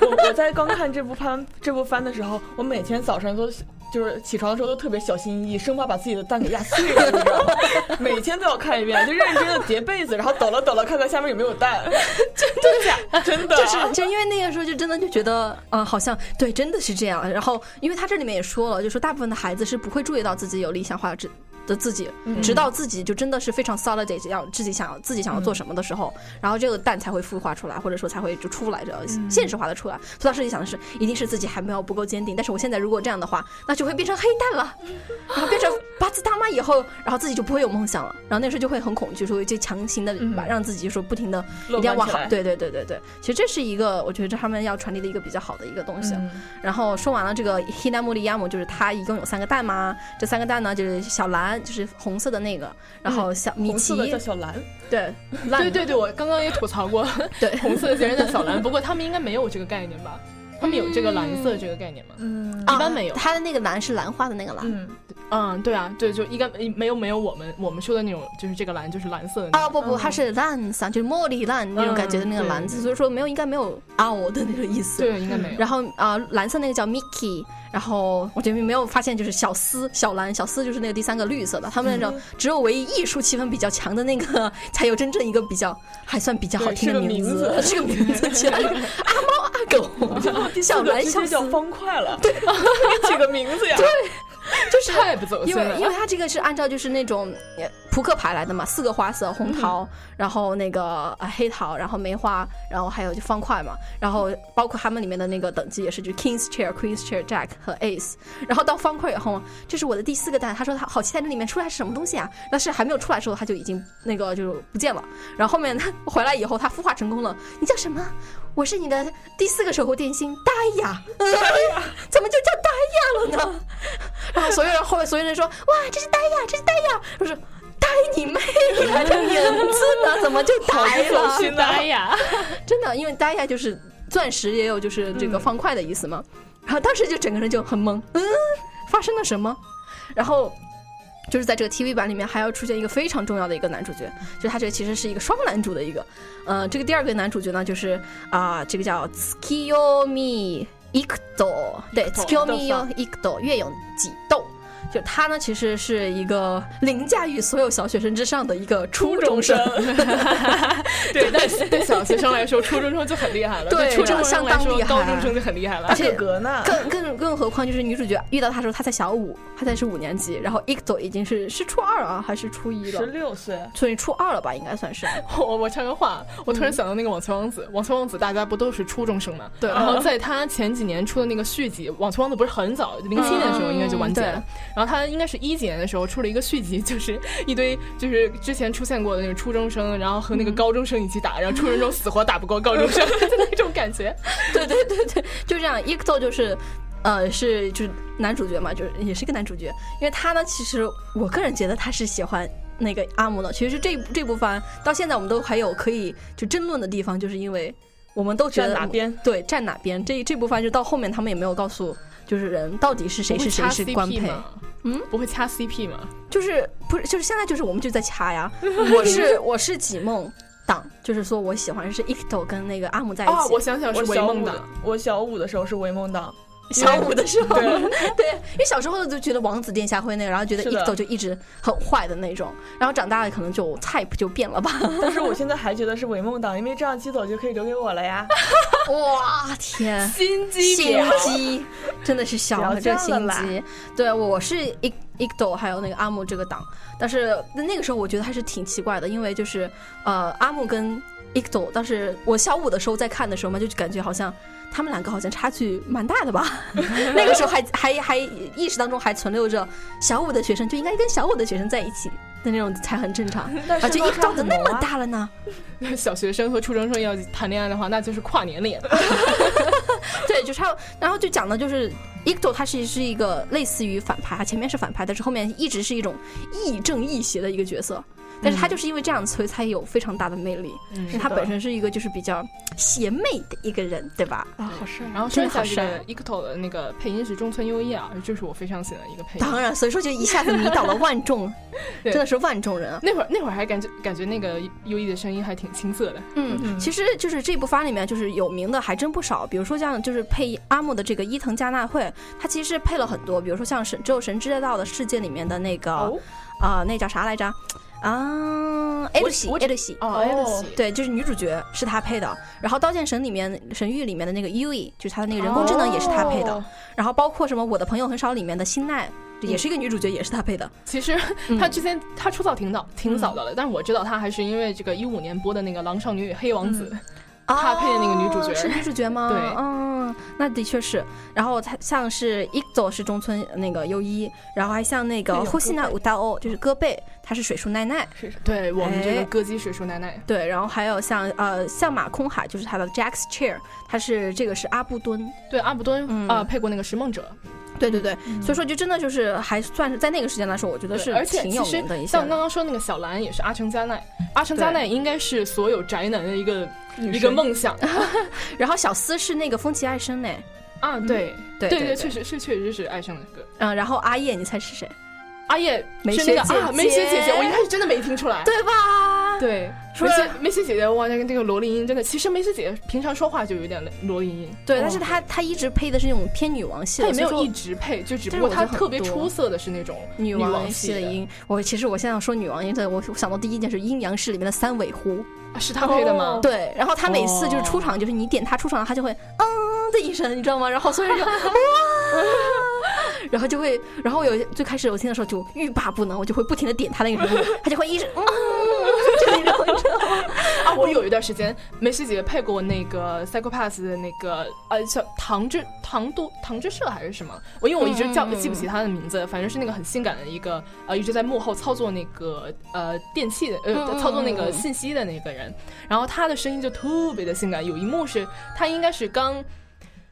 我我在刚看这部番这部番的时候，我每天早上都就是起床的时候都特别小心翼翼，生怕把自己的蛋给压碎了，你知道吗？每天都要看一遍，就认真的叠被子，然后抖了抖了，看看下面有没有蛋。真的假？真的。就是就因为那个时候就真的就觉得，嗯，好像对，真的是这样。然后因为他这里面也说了，就说大部分的孩子是不会注意到自己有理想化的的自己，直到自己就真的是非常 solid，要自己想要自己想要做什么的时候，然后这个蛋才会孵化出来，或者说才会就出来这现实化的出来。所以当时就想的是，一定是自己还没有不够坚定。但是我现在如果这样的话，那就会变成黑蛋了，然后变成八字大妈以后，然后自己就不会有梦想了。然后那时候就会很恐惧，说就强行的把让自己就说不停的一定要往好。对对对对对，其实这是一个我觉得他们要传递的一个比较好的一个东西。然后说完了这个 Hinamuri Yamu，就是他一共有三个蛋嘛，这三个蛋呢就是小蓝，就是红色的那个，然后小米奇叫小蓝，对，对对对，我刚刚也吐槽过，对，红色的竟然叫小蓝，不过他们应该没有这个概念吧？他们有这个蓝色这个概念吗？嗯，一般没有。它的那个蓝是兰花的那个蓝。嗯嗯，对啊，对，就应该没有没有我们我们说的那种，就是这个蓝就是蓝色的。啊不不，它是蓝色，就是茉莉蓝那种感觉的那个蓝字，所以说没有应该没有奥的那个意思。对，应该没有。然后啊，蓝色那个叫 Mickey。然后我觉得没有发现，就是小丝、小蓝、小丝就是那个第三个绿色的，他们那种只有唯一艺术气氛比较强的那个，才有真正一个比较还算比较好听的名字，是个名字，起来阿猫阿狗，小蓝小叫方块了，对，起个名字呀，对。就是太不走心了，因为因为它这个是按照就是那种扑克牌来的嘛，四个花色，红桃，然后那个黑桃，然后梅花，然后还有就方块嘛，然后包括他们里面的那个等级也是，就 King's Chair、Queen's Chair、Jack 和 Ace，然后到方块以后，这是我的第四个蛋，他说他好期待这里面出来是什么东西啊，但是还没有出来的时候他就已经那个就不见了，然后后面他回来以后他孵化成功了，你叫什么？我是你的第四个守护电星戴亚，怎么就叫戴亚了呢？然后所有人后面所有人说哇，这是戴亚，这是戴亚，我说呆你妹呀，这名字呢 怎么就呆了？戴亚，真的，因为戴亚就是钻石，也有就是这个方块的意思嘛。然后当时就整个人就很懵，嗯，发生了什么？然后。就是在这个 TV 版里面还要出现一个非常重要的一个男主角，就他这个其实是一个双男主的一个，呃，这个第二个男主角呢就是啊，这个叫 Tsukiyomi Ikuto，对，Tsukiyomi Ikuto 月永几斗。就他呢，其实是一个凌驾于所有小学生之上的一个初中生。对，但是对小学生来说，初中生就很厉害了。对，初中生来说，高中生就很厉害了。而且格呢，更更更何况就是女主角遇到他的时候，他才小五，他才是五年级，然后 Iko 已经是是初二啊，还是初一了？十六岁，所以初二了吧，应该算是。我我插个话，我突然想到那个网球王子，网球王子大家不都是初中生吗？对。然后在他前几年出的那个续集，网球王子不是很早，零七年的时候应该就完结了。然后他应该是一。几年的时候出了一个续集，就是一堆就是之前出现过的那个初中生，然后和那个高中生一起打，然后初中生死活打不过高中生 的那种感觉。对对对对，就这样。伊克 o 就是，呃，是就是男主角嘛，就是也是一个男主角。因为他呢，其实我个人觉得他是喜欢那个阿姆的。其实这这部番到现在我们都还有可以就争论的地方，就是因为我们都觉得哪边对站哪边。这这部番就到后面他们也没有告诉。就是人到底是谁是谁是官配？嗯，不会掐 CP 吗？就是不是就是现在就是我们就在掐呀。我是我是几梦党，就是说我喜欢是 Ito 跟那个阿姆在一起。我想想是唯梦党，我小五的时候是唯梦党。小五的时候，对，因为小时候就觉得王子殿下会那个，然后觉得一走就一直很坏的那种，然后长大了可能就 type 就变了吧。但是我现在还觉得是伪梦党，因为这样机走就可以留给我了呀。哇天，心机，心机，真的是小了这心机。对，我是一一斗，还有那个阿木这个党，但是那个时候我觉得还是挺奇怪的，因为就是呃阿木跟一斗，当时我小五的时候在看的时候嘛，就感觉好像。他们两个好像差距蛮大的吧？那个时候还还还意识当中还存留着小五的学生就应该跟小五的学生在一起的那种才很正常，而且一长得那么大了呢。小学生和初中生要谈恋爱的话，那就是跨年恋。对，就差，然后就讲的就是 Ito，他是是一个类似于反派，前面是反派，但是后面一直是一种亦正亦邪的一个角色。但是他就是因为这样，所以才有非常大的魅力。嗯因为他本身是一个就是比较邪魅的一个人，对吧？啊，好帅！然后真的好说一下这个帅 Ecto 的那个配音是中村优一啊，就是我非常喜欢的一个配音。当然，所以说就一下子迷倒了万众，真的是万众人啊。那会儿那会儿还感觉感觉那个优一的声音还挺青涩的。嗯，嗯其实就是这部番里面就是有名的还真不少，比如说像就是配阿木的这个伊藤加奈惠，他其实配了很多，比如说像神只有神知道的世界里面的那个啊、哦那叫啥来着啊，艾露西，我艾露西。哦，艾乐西对，就是女主角是他配的，然后《刀剑神》里面神域里面的那个 Yui，就是他的那个人工智能也是他配的，哦。然后包括什么我的朋友很少里面的新奈，也是一个女主角，也是她配的。其实嗯。他之前她出道挺早挺早的了，但是我知道她还是因为这个一五年播的那个《狼少女与黑王子》他配的那个女主角哦是女主角吗？对嗯，那的确是。然后他像是一走是中村那个优一，然后还像那个呼吸娜武道欧，就是歌贝，她是水树奈奈。是是对我们这哎个歌姬水树奈奈。对，然后还有像呃相马空海，就是他的 Jack's Chair，他是这个是阿布敦。对阿布敦嗯啊配过那个《拾梦者对对对，所以说就真的就是还算是在那个时间来说，我觉》，得是而且挺有其实名的一些像刚刚说那个小兰也是阿城加奈，阿城加奈应该是所有宅男的一个一个梦想 然后小司是那个风崎爱生呢，啊，对对对对对，确实是确实是爱生的歌。嗯，然后阿叶，你猜是谁？阿叶梅雪姐啊，梅雪姐姐，姐我一开始真的没听出来。对吧？对，说梅雪梅西姐姐，哇，那个这个萝莉音真的，其实梅西姐姐平常说话就有点萝莉音，对，哦但是她她一直配的是那种偏女王系的，她也没有一直配，就只不过她特别出色的是那种女王王系的的音。我其实我现在说女王音，的我我想到第一件是阴阳师里面的三尾狐，啊是她配的吗？对，然后她每次就是出哦场，就是你点她出场，她就会嗯的一声，你知道吗？然后所有人就 哇。然后就会，然后我有最开始我听的时候就欲罢不能，我就会不停的点她那个人物，她就会一直嗯，就那种，你知道吗？啊，我有一段时间梅西姐姐配过那个 Psychopath 的那个呃叫唐之唐都唐之社还是什么？我因为我一直叫记不起他的名字，反正是那个很性感的一个呃一直在幕后操作那个呃电器的呃操作那个嗯信息的那个人，然后他的声音就特别的性感。有一幕是他应该是刚。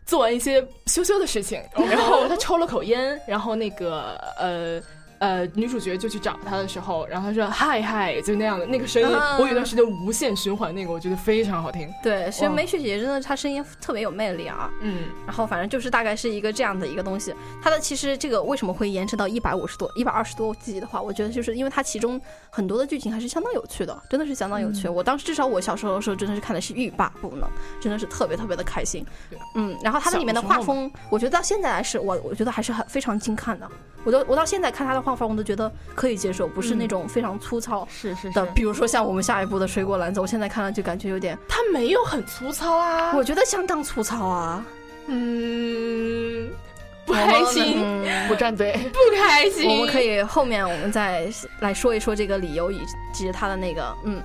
做完一些羞羞的事情，然后 他抽了口烟，然后那个呃呃女主角就去找他的时候，然后他说嗨嗨，就那样的那个声音，嗯我有段时间无限循环那个，我觉得非常好听。对，所以梅雪姐姐真的她声音特别有魅力啊。嗯，然后反正就是大概是一个这样的一个东西。它的其实这个为什么会延迟到一百五十多、一百二十多集的话，我觉得就是因为它其中很多的剧情还是相当有趣的，真的是相当有趣。我当时至少我小时候的时候真的是看的是欲罢不能，真的是特别特别的开心对。嗯，然后它的里面的画风，我觉得到现在来是我我觉得还是很非常精看的。我都我到现在看他的画风，我都觉得可以接受，不是那种非常粗糙。是是的，比如说像我们下一步的水果篮子，我现在看了就感觉有点，他没有很粗糙啊，我觉得相当粗糙啊，嗯不开心，嗯不站队。不开心。我们可以后面我们再来说一说这个理由以及他的那个，嗯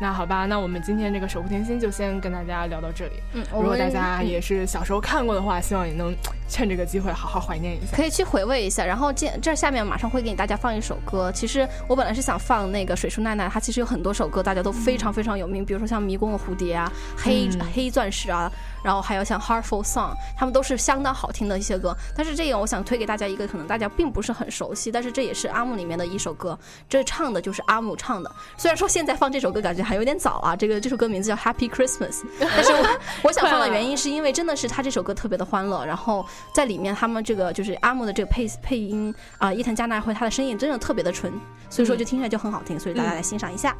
那好吧，那我们今天这个守护甜心就先跟大家聊到这里。嗯，如果大嗯家也是小时候看过的话，希望也能趁这个机会好好怀念一下。可以去回味一下。然后这这下面马上会给大家放一首歌。其实我本来是想放那个水树奈奈，她其实有很多首歌大家都非常非常有名，比如说像迷宫的蝴蝶啊、黑、嗯黑钻石啊，然后还有像 Heartful Song，他们都是相当好听的一些歌。但是这个我想推给大家一个可能大家并不是很熟悉，但是这也是阿木里面的一首歌，这唱的就是阿木唱的。虽然说现在放这首歌感觉还有点早啊，这个这首歌名字叫 Happy Christmas，但是我我想放的原因是因为真的是他这首歌特别的欢乐，然后在里面他们这个就是阿木的这个配配音啊、伊藤加奈惠他的声音真的特别的纯，所以说就听起来就很好听，所以大家来欣赏一下。私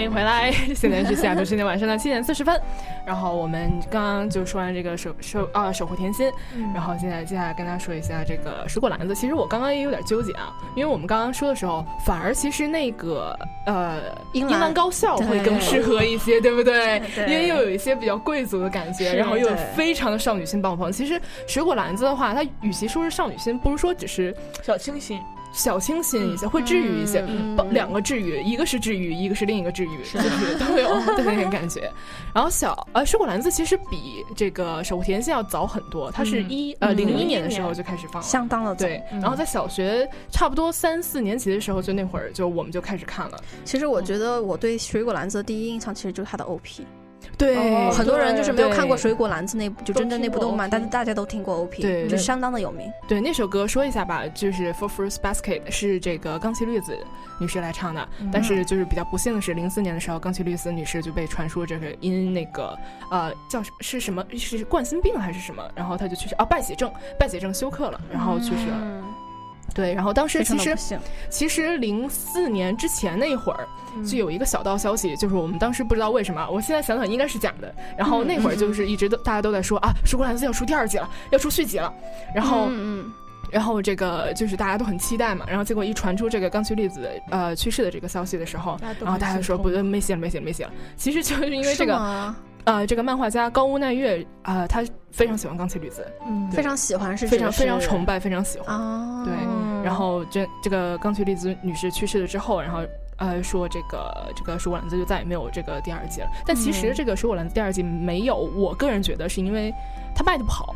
欢迎回来！现在是下周今天晚上的七点四十分。然后我们刚刚就说完这个守守啊守护甜心，然后现在接下来跟大家说一下这个水果篮子。其实我刚刚也有点纠结啊，因为我们刚刚说的时候，反而其实那个呃英英兰高校会更适合一些，对不对？对因为又有一些比较贵族的感觉，然后又非常的少女心爆棚。其实水果篮子的话，它与其说是少女心，不如说只是小清新，小清新一些，会治愈一些。两个治愈，一个是治愈，一个是另一个治愈，就是都有的那种感觉。然后小呃水果篮子其实比这个守护甜心要早很多，它是一、呃嗯零一01年的时候就开始放了。相当的早。对，然后在小学差不多三四年级的时候，就那会儿就我们就开始看了。其实我觉得我对水果篮子的第一印象其实就是它的 OP，对哦很多人就是没有看过水果篮子那部就真正那部动漫，但是大家都听过 OP，对对就相当的有名。对那首歌说一下吧，就是《For Fruits Basket》是这个冈崎绿子女士来唱的，但是就是比较不幸的是，零四年的时候，冈崎绿子女士就被传说这个因那个呃叫什是什么是冠心病还是什么，然后她就去世啊败血症败血症休克了，然后去世了。嗯，对，然后当时其实。其实零四年之前那会儿，嗯就有一个小道消息，就是我们当时不知道为什么，我现在想想应该是假的。然后那会儿就是一直都大家都在说啊，《水果篮子》要出第二季了，要出续集了。然后，嗯嗯然后这个就是大家都很期待嘛。然后结果一传出这个冈崎粒子呃去世的这个消息的时候，大家都然后大家说不没戏了，没戏了，没戏了。其实就是因为这个吗呃这个漫画家高屋奈月啊、呃他非常喜欢冈崎绿子，嗯，非常喜欢，是非常非常崇拜，非常喜欢。哦。对然后这这个冈崎绿子女士去世了之后，然后呃说这个这个水果篮子就再也没有这个第二季了。但其实嗯。这个水果篮子第二季没有，我个人觉得是因为它卖的不好，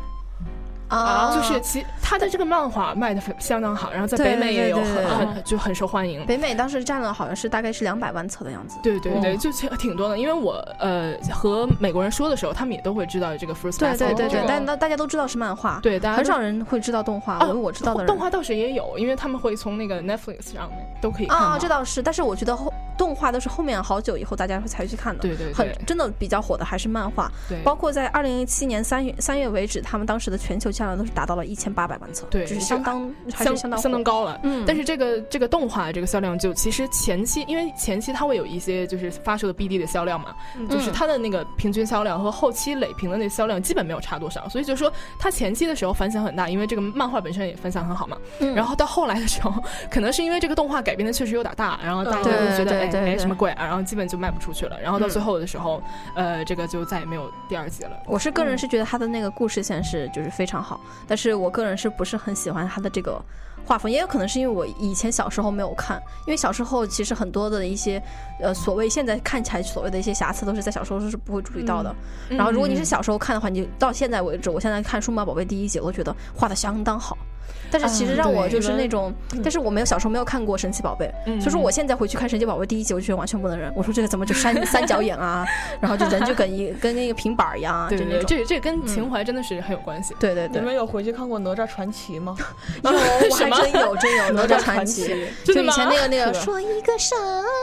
啊，就是其他的这个漫画卖的相当好，然后在北美也有很很就很受欢迎。北美当时占了好像是大概是两百万册的样子。对对对，就挺挺多的，因为我呃和美国人说的时候，他们也都会知道这个 Fruits 对对对对这个，但大大家都知道是漫画，对大家很少人会知道动画。啊我我知道的动画倒是也有，因为他们会从那个 Netflix 上面都可以看啊，这倒是，但是我觉得后动画都是后面好久以后大家才去看的。对对很真的比较火的还是漫画，对，包括在二零一七年三月三月为止，他们当时的全球销量都是达到了一千八百万册，对就是相当还相是相当相当。高了。嗯，但是这个这个动画这个销量就其实前期，因为前期它会有一些就是发售的 BD 的销量嘛，嗯。就是它的那个平均销量和后期累评的那个销量基本没有差多少，所以就说它前期的时候反响很大，因为这个漫画本身也反响很好嘛。嗯。然后到后来的时候，可能是因为这个动画改编的确实有点大，然后大家就对觉得哎对没什么贵啊，然后基本就卖不出去了。然后到嗯最后的时候，呃，这个就再也没有第二集了。我是个人是觉得他的那个故事线是就是非常好，但是我个人是不是很喜欢他的这个画风，也有可能是因为我以前小时候没有看，因为小时候其实很多的一些呃所谓现在看起来所谓的一些瑕疵都是在小时候是不会注意到的。嗯然后如果你是小时候看的话，你到现在为止，我现在看《数码宝贝》第一集，我都觉得画的相当好。但是其实让我就是那种，但是我没有小时候没有看过神奇宝贝，嗯所以说我现在回去看神奇宝贝第一集，我就觉得完全不能忍。我说这个怎么就三三角眼啊，然后就人就跟一 跟那个平板一样啊，对对对，就那种。这个这个跟情怀真的是很有关系。对对对，你们有回去看过《哪吒传奇》吗？有，我还什么真有真有 哪吒传传奇，真的吗就以前那个那个说一个神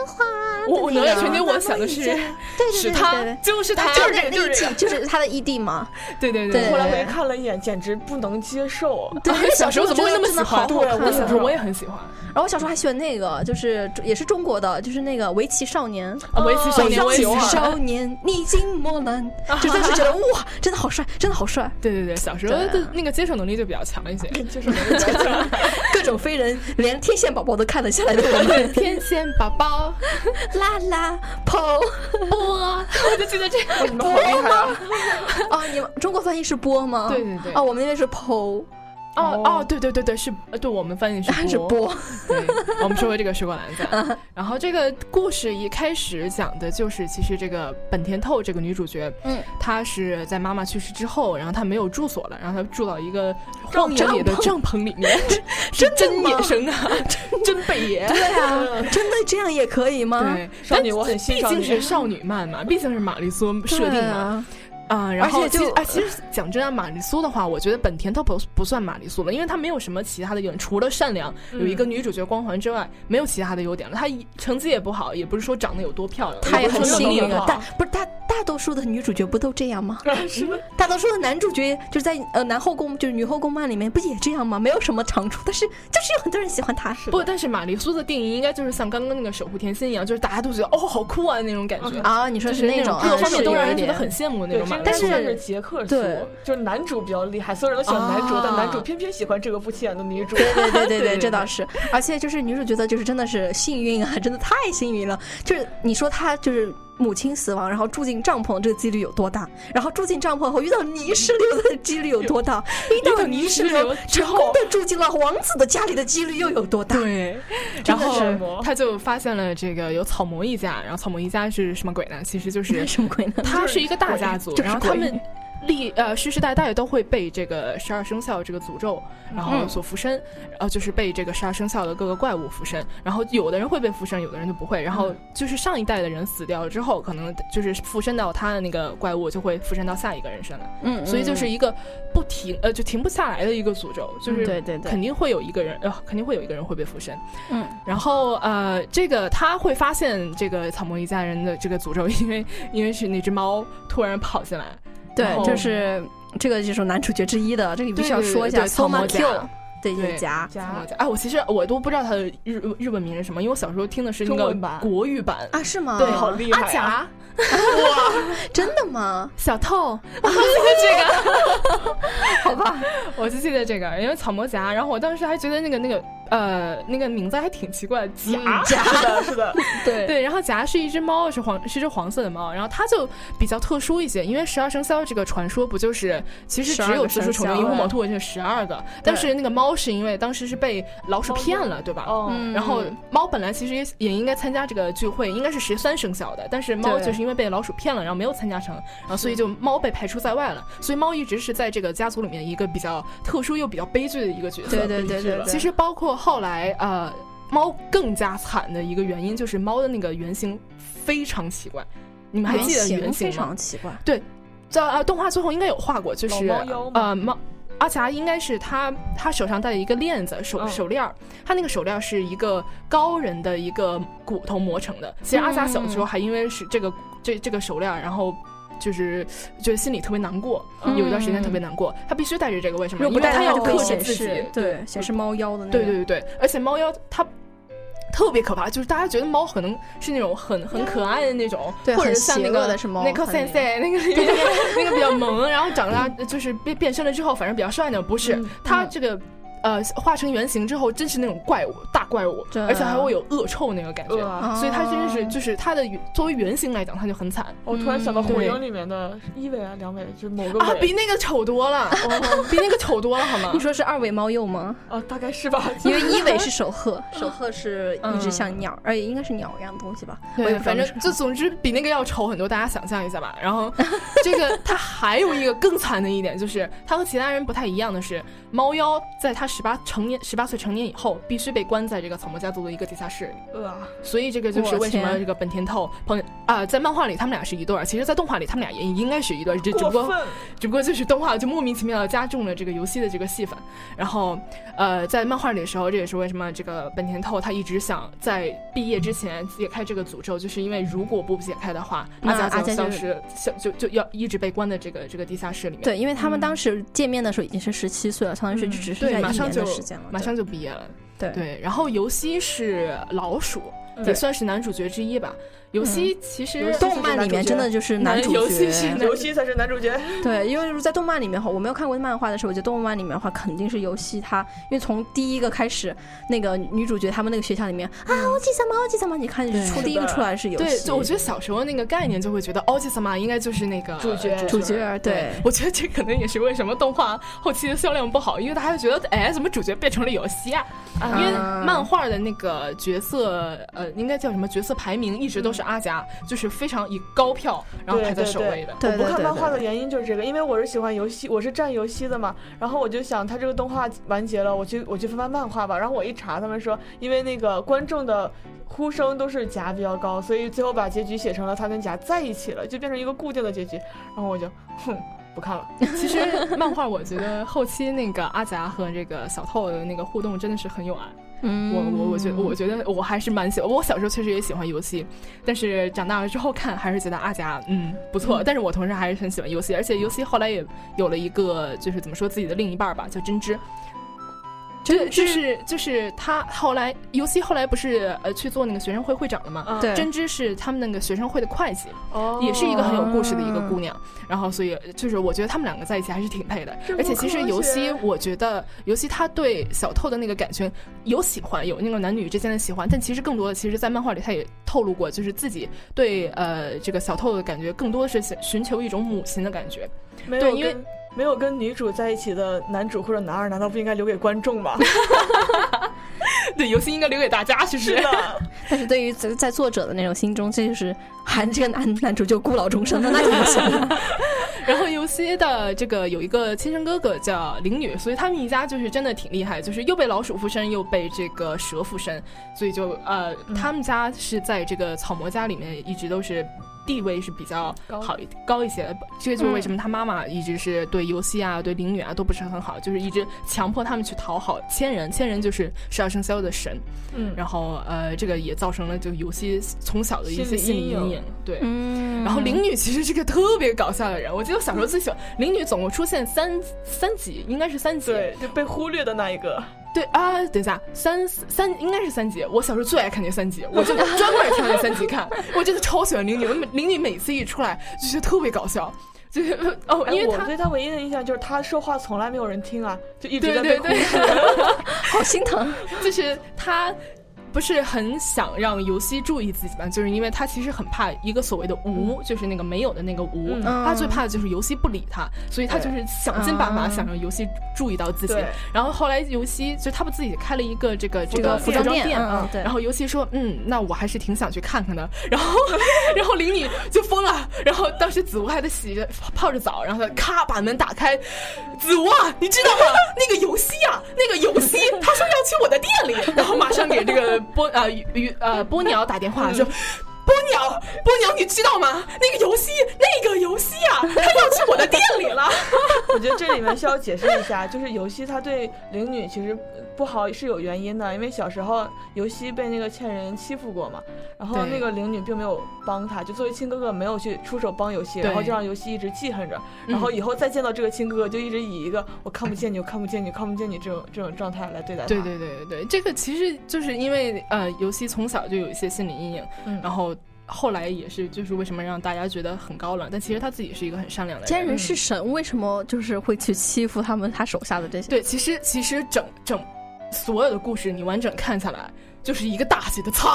话的我哪吒传奇，我想的是对对对对是他对对，就是他，就是这个，那，就是这个，就是他的异地嘛。对对对后来回去看了一眼，简直不能接受。对，小时候怎么会那么喜欢？我小时候我也很喜欢然后我小时候还喜欢那个，就是也是中国的，就是那个围棋少年。啊，围棋少年，围棋。少年，逆境磨难，就真是觉得哇，真的好帅，真的好帅，对对对，小时候对的那个接受能力就比较强一些。就是那个各种飞人，连天线宝宝都看得下来的我们。天线宝宝，啦啦跑波，我就记得这个。你们好厉害啊！啊！你们中国翻译是波吗？对对对啊，我们那边是剖，哦哦，对对对对，是，呃对我们翻译是是波。对，我们说回这个水果篮子，然后这个故事一开始讲的就是，其实这个本田透这个女主角，嗯，她是在妈妈去世之后，然后她没有住所了，然后她住到一个荒野里的帐篷里面，是真野生啊，真北野。对啊，真的这样也可以吗？对，少女我很欣赏毕竟是少女漫嘛，毕竟是玛丽苏设定嘛。对啊，啊、然后而且就其实哎，其实讲真啊，玛丽苏的话，我觉得本田都不不算玛丽苏了，因为她没有什么其他的优点，除了善良有一个女主角光环之外，没有其他的优点了。她成绩也不好，也不是说长得有多漂亮，她也很幸运啊，大不是大大多数的女主角不都这样吗？是吗？大多数的男主角就是在呃男后宫就是女后宫漫里面不也这样吗？没有什么长处，但是就是有很多人喜欢他。不，但是玛丽苏的定义应该就是像刚刚那个守护甜心一样，就是大家都觉得哦好酷啊那种感觉。啊，你说是那种各方面都让人觉得很。羡慕那，种但是算是杰克说对，就是男主比较厉害，所有人都喜欢男主，啊但男主偏偏喜欢这个不起眼的女主。对对对对对对，这倒是，而且就是女主角的，就是真的是幸运啊，真的太幸运了。就是你说她就是母亲死亡，然后住进帐篷，这个几率有多大？然后住进帐篷后遇到泥石流的几率有多大？遇到泥石流成功的住进了王子的家里的几率又有多大？对，然后他就发现了这个有草魔一家，然后草魔一家是什么鬼呢？其实就是 什么鬼呢？他是一个大家族，然后他鬼们历呃世世代代都会被这个十二生肖这个诅咒，然后嗯所附身，呃，就是被这个十二生肖的各个怪物附身。然后有的人会被附身，有的人就不会。然后就是上一代的人死掉了之后，可能就是附身到他的那个怪物，就会附身到下一个人身来。嗯，所以就是一个不停呃就停不下来的一个诅咒，就是嗯对对对肯定会有一个人呃肯定会有一个人会被附身。嗯，然后呃，这个他会发现这个草木一家人的这个诅咒，因为因为是那只猫突然跑进来，对，就是这个就是男主角之一的，这个必须要说一下对草魔 Soma 家 Q 对对夹。草魔家哎，我其实我都不知道他的日日本名是什么，因为我小时候听的是那个国语版。啊，是吗？对，好厉害啊阿甲，真的吗？小透，我就记得这个，好吧，我就记得这个，因为草魔夹，然后我当时还觉得那个那个呃那个名字还挺奇怪的，夹，是的，是的，对对，然后夹是一只猫，是黄，是只黄色的猫，然后它就比较特殊一些，因为十二生肖这个传说不就是其实只12有子鼠丑寅虎卯兔这十二个，但是那个猫是因为当时是被老鼠骗了，对吧？哦，嗯。然后猫本来其实也也应该参加这个聚会，应该是十三生肖的，但是猫就是因为被老鼠骗了，然后没有参加成，然后所以就猫被排除在外了。所以猫一直是在这个家族里面一个比较特殊又比较悲剧的一个角色。对对对对对，其实包括后来呃，猫更加惨的一个原因就是猫的那个原型非常奇怪，你们还记得原型吗？常奇怪。对在呃动画最后应该有画过，就是猫呃猫。阿霞应该是他，他手上戴了一个链子，手嗯手链儿。他那个手链儿是一个高人的一个骨头磨成的。其实阿霞小的时候还因为是这个这这个手链，然后就是就是心里特别难过，嗯有一段时间特别难过。他必须带着这个，为什么？不带因为他要克制自己示，，对，显示猫妖的那个。对对对对，而且猫妖它特别可怕，就是大家觉得猫可能是那种很很可爱的那种，对或者是像那个是猫那个它那 sensei 那个那个 那个比较萌，然后长大就是变变身了之后，反正比较帅呢，不是嗯它这个。呃，化成原形之后，真是那种怪物，大怪物，而且还会有恶臭那个感觉，呃，所以它真是哦就是它的作为原型来讲，它就很惨我突然想到嗯火影里面的一尾啊、两尾，就是某个啊，比那个丑多了，哦比那个丑多了，好吗 你？说是二尾猫鼬吗？啊，大概是吧？因为一尾是守鹤，守鹤是一只嗯像鸟，而且应该是鸟一样的东西吧？我也对，不知道反正就总之比那个要丑很多，大家想象一下吧。然后这个它还有一个更惨的一点，就是它和其他人不太一样的是，猫妖在它十八成年十八岁成年以后，必须被关在这个草魔家族的一个地下室里。呃，所以这个就是为什么这个本田透朋啊、在漫画里他们俩是一对儿，其实，在动画里他们俩也应该是一对儿，只只不过 只不过就是动画就莫名其妙的加重了这个游戏的这个戏份。然后，呃，在漫画里的时候，这也是为什么这个本田透他一直想在毕业之前解开这个诅咒，就是因为如果不解开的话，那阿加就就消失，消就就要一直被关在这个这个地下室里面。对，因为他们当时见面的时候已经是十七岁了，相当于是嗯只是对，在马上就时间了，马上就毕业了。对对，然后尤西是老鼠，嗯也算是男主角之一吧。游戏其实动漫里面真的就是男主游戏是。角，游戏才是男主角。对，因为在动漫里面哈，我没有看过漫画的时候，我觉得动漫里面的话肯定是游戏它，因为从第一个开始，那个女主角他们那个学校里面啊，奥吉萨玛，奥吉萨玛，你看出第一个出来是游戏，对，就我觉得小时候那个概念就会觉得奥吉萨玛应该就是那个主角主角对我觉得这可能也是为什么动画后期的销量不好，因为大家就觉得，哎，怎么主角变成了游戏啊？啊因为漫画的那个角色，呃，应该叫什么角色排名一直都是阿甲，就是非常以高票然后排在首位的。我不看漫画的原因就是这个，因为我是喜欢游戏，我是站游戏的嘛。然后我就想，他这个动画完结了，我去我去翻翻漫画吧。然后我一查，他们说，因为那个观众的呼声都是甲比较高，所以最后把结局写成了他跟甲在一起了，就变成一个固定的结局。然后我就哼。不看了。其实漫画我觉得后期那个阿甲和这个小透的那个互动真的是很有爱。嗯，我我我觉得我觉得我还是蛮喜欢。我小时候确实也喜欢游戏，但是长大了之后看还是觉得阿甲嗯不错。但是我同时还是很喜欢游戏，而且游戏后来也有了一个就是怎么说自己的另一半吧，叫针织。就是就是就是他后来游戏后来不是呃去做那个学生会会长了嘛？对，针织是他们那个学生会的会计，哦，也是一个很有故事的一个姑娘。然后所以就是我觉得他们两个在一起还是挺配的。而且其实游戏，我觉得游戏他对小透的那个感情有喜欢，有那个男女之间的喜欢，但其实更多的，其实，在漫画里他也透露过，就是自己对呃这个小透的感觉更多的是寻求一种母亲的感觉。对，因为。没有跟女主在一起的男主或者男二，难道不应该留给观众吗？对，游戏应该留给大家，其实是？但是对于在在作者的那种心中，这就是含这个男男主就孤老终生的那种行？然后游戏的这个有一个亲生哥哥叫灵女，所以他们一家就是真的挺厉害，就是又被老鼠附身，又被这个蛇附身，所以就呃，他们家是在这个草魔家里面一直都是。地位是比较好一高一些的，这就是为什么他妈妈一直是对游戏啊、对灵女啊都不是很好，就是一直强迫他们去讨好千人。千人就是十二生肖的神，嗯，然后呃，这个也造成了就游戏从小的一些心理阴影。对，然后灵女其实是个特别搞笑的人，我记得我小时候最喜欢灵女，总共出现三三集，应该是三集，对，就被忽略的那一个。对啊，等一下，三三应该是三集。我小时候最爱看那三集，我就专门挑那三集看。我真的超喜欢玲玲，玲玲每次一出来就觉得特别搞笑，就是哦，因为我对他唯一的印象就是他说话从来没有人听啊，就一直在被忽视，好心疼。就是她。不是很想让尤西注意自己吧？就是因为他其实很怕一个所谓的无，就是那个没有的那个无。他最怕的就是尤西不理他，所以他就是想尽办法想让尤西注意到自己。然后后来尤西就他不自己开了一个这个这个服装店，然后尤西说嗯，那我还是挺想去看看的。然后然后林女就疯了。然后当时子无还在洗着泡着澡，然后他咔把门打开，子无啊，你知道吗？那个尤西啊，那个尤西，他说要去我的店里，然后马上给这个。波呃鱼呃 波鸟打电话说，波鸟波鸟你知道吗？那个游戏那个游戏啊，他要去我的店里了。我觉得这里面需要解释一下，就是游戏它对灵女其实。不好是有原因的，因为小时候游戏被那个欠人欺负过嘛，然后那个灵女并没有帮他，就作为亲哥哥没有去出手帮游戏，然后就让游戏一直记恨着，然后以后再见到这个亲哥哥，就一直以一个我看不见你，我看不见你，看不见你这种这种状态来对待他。对对对对对，这个其实就是因为呃，游戏从小就有一些心理阴影，然后后来也是就是为什么让大家觉得很高冷，但其实他自己是一个很善良的人。奸人是神，为什么就是会去欺负他们他手下的这些？对，其实其实整整。所有的故事你完整看下来，就是一个大写的惨，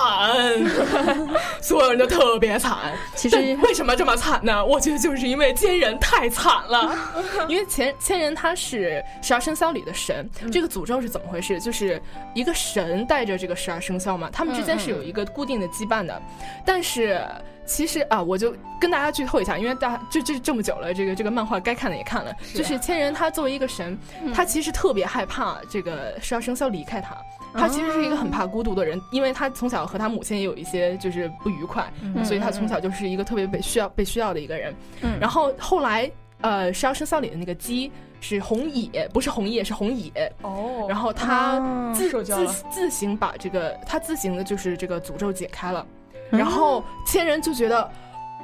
所有人都特别惨。其实为什么这么惨呢？我觉得就是因为千人太惨了。因为千千人他是十二生肖里的神，这个诅咒是怎么回事？就是一个神带着这个十二生肖嘛，他们之间是有一个固定的羁绊的。但是其实啊，我就跟大家剧透一下，因为大这这这么久了，这个这个漫画该看的也看了。就是千人他作为一个神，他其实特别害怕这个十二生肖离开他。他其实是一个很怕孤独的人，因为他从小和他母亲也有一些就是不愉快，所以他从小就是一个特别被需要被需要的一个人。然后后来，呃，十二生肖里的那个鸡是红野，不是红叶，是红野。哦。然后他自自自行把这个他自行的就是这个诅咒解开了，然后千人就觉得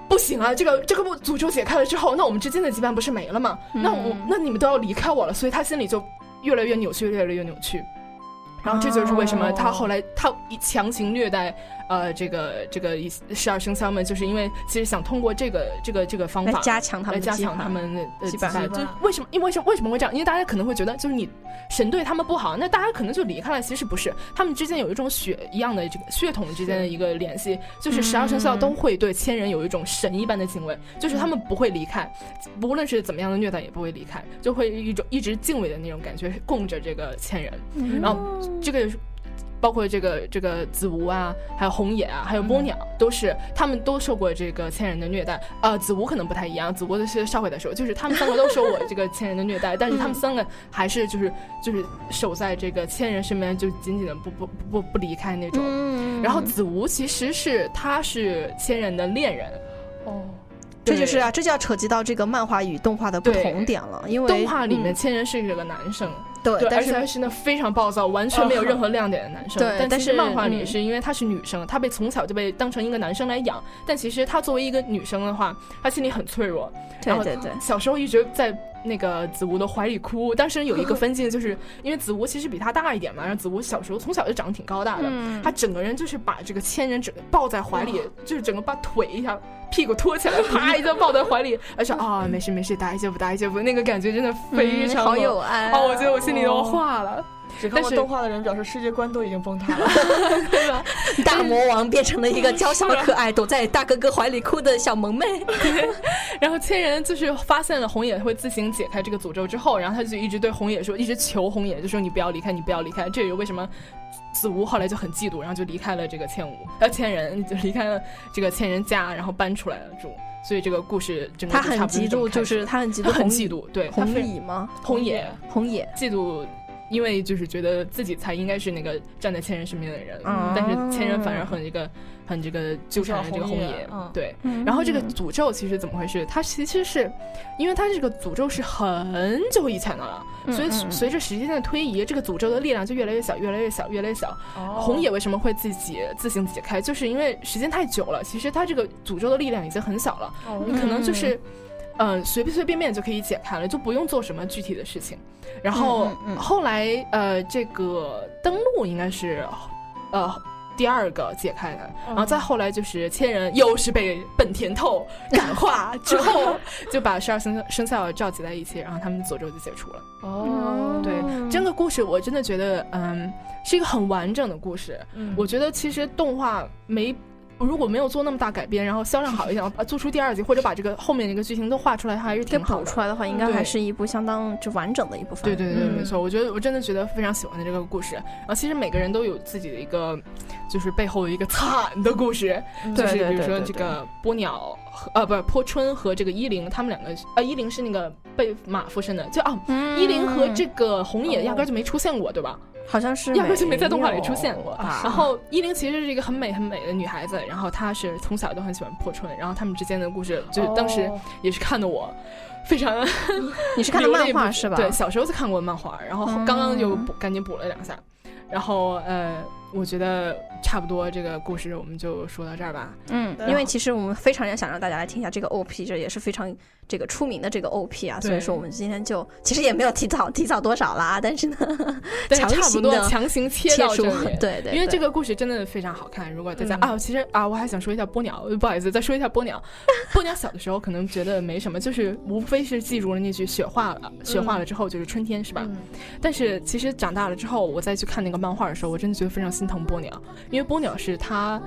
不行啊，这个这个诅咒解开了之后，那我们之间的羁绊不是没了吗？那我那你们都要离开我了，所以他心里就越来越扭曲，越来越扭曲。然后这就是为什么他后来他强行虐待。呃，这个这个十二生肖们，就是因为其实想通过这个这个这个方法来加强他们，来加强他们的羁绊。就为什么？因为什么？为什么会这样？因为大家可能会觉得，就是你神对他们不好，那大家可能就离开了。其实不是，他们之间有一种血一样的这个血统之间的一个联系，就是十二生肖都会对千人有一种神一般的敬畏，就是他们不会离开，无论是怎么样的虐待也不会离开，就会一种一直敬畏的那种感觉，供着这个千人。然后这个。包括这个这个子无啊，还有红野啊，还有波鸟，都是他们都受过这个千人的虐待。呃，子无可能不太一样，子无的是少回的时候，就是他们三个都受过这个千人的虐待，但是他们三个还是就是就是守在这个千人身边，就紧紧的不不不不离开那种。嗯。然后子无其实是他是千人的恋人，哦，这就是啊，这就要扯及到这个漫画与动画的不同点了，因为动画里面嗯。千人是这个男生，对，对，但是而且他是那非常暴躁，完全没有任何亮点的男生。对但是漫画里嗯是因为她是女生，她被从小就被当成一个男生来养，但其实她作为一个女生的话，她心里很脆弱。对对对，小时候一直在那个子吴的怀里哭。当时有一个分镜，就是因为子吴其实比他大一点嘛，然后子吴小时候从小就长得挺高大的，嗯她整个人就是把这个千人整个抱在怀里，就是整个把腿一下屁股托起来，啪一下抱在怀里，而且啊 没事没事，大一下不大一下不，那个感觉真的非常嗯好有爱啊哦，我觉得我心里都化了。只看过动画的人表示世界观都已经崩塌了。大魔王变成了一个娇小可爱、躲在大哥哥怀里哭的小萌妹。然后千人就是发现了红野会自行解开这个诅咒之后，然后他就一直对红野说，一直求红野，就说你不要离开，你不要离开。这也是为什么子无后来就很嫉妒，然后就离开了这个千武，呃，千人就离开了这个千人家，然后搬出来了住。所以这个故事整个他很嫉妒，就是他很嫉妒很嫉妒，对，他红野吗？红野红野，嫉妒。因为就是觉得自己才应该是那个站在千人身边的人，嗯但是千人反而很这个很这个纠缠着这个红红野对，嗯。然后这个诅咒其实怎么回事？它其实是，因为它这个诅咒是很久以前的了，所以随着时间的推移，这个诅咒的力量就越来越小，越来越小，越来越小。哦。红野为什么会自己自行解开？就是因为时间太久了，其实它这个诅咒的力量已经很小了，哦。你可能就是。嗯，随随便便就可以解开了，就不用做什么具体的事情。然后、嗯嗯嗯后来，呃，这个登录应该是，呃，第二个解开的，然后再后来就是千人又是被本田透 感化之后，就把十二生肖生肖召集在一起，然后他们诅咒就解除了。哦，对，整个故事我真的觉得，嗯，是一个很完整的故事。嗯我觉得其实动画没。如果没有做那么大改编，然后销量好一点，啊，做出第二集或者把这个后面那个剧情都画出来，还是给挺好的。补出来的话，应该还是一部相当就完整的一部分。对对对，嗯没错，我觉得我真的觉得非常喜欢的这个故事。然后其实每个人都有自己的一个，就是背后的一个惨的故事，就是比如说这个波鸟和呃不是坡春和这个依林，他们两个呃依林是那个被马附身的，就啊嗯伊林和这个红野压根儿就没出现过，对吧？好像是压根就没在动画里出现过。吧然后依琳其实是一个很美很美的女孩子，然后她是从小都很喜欢破春，然后他们之间的故事，就是当时哦也是看的我非常你是看的漫画是吧？对，小时候就看过漫画，然后嗯刚刚就补赶紧补了两下，然后呃，我觉得差不多这个故事我们就说到这儿吧。嗯，因为其实我们非常想让大家来听一下这个 OP，这也是非常这个出名的这个 OP 啊，对所以说我们今天就其实也没有提早提早多少啦，但是呢，但是强差不多行的强行切到这里，对对，因为这个故事真的非常好看。如果大家、嗯啊，其实啊，我还想说一下波鸟，不好意思，再说一下波鸟。波鸟小的时候可能觉得没什么，就是无非是记住了那句“雪化了”，雪化了之后就是春天，是吧？嗯但是其实长大了之后，我再去看那个漫画的时候，我真的觉得非常心疼波鸟，因为波鸟是他，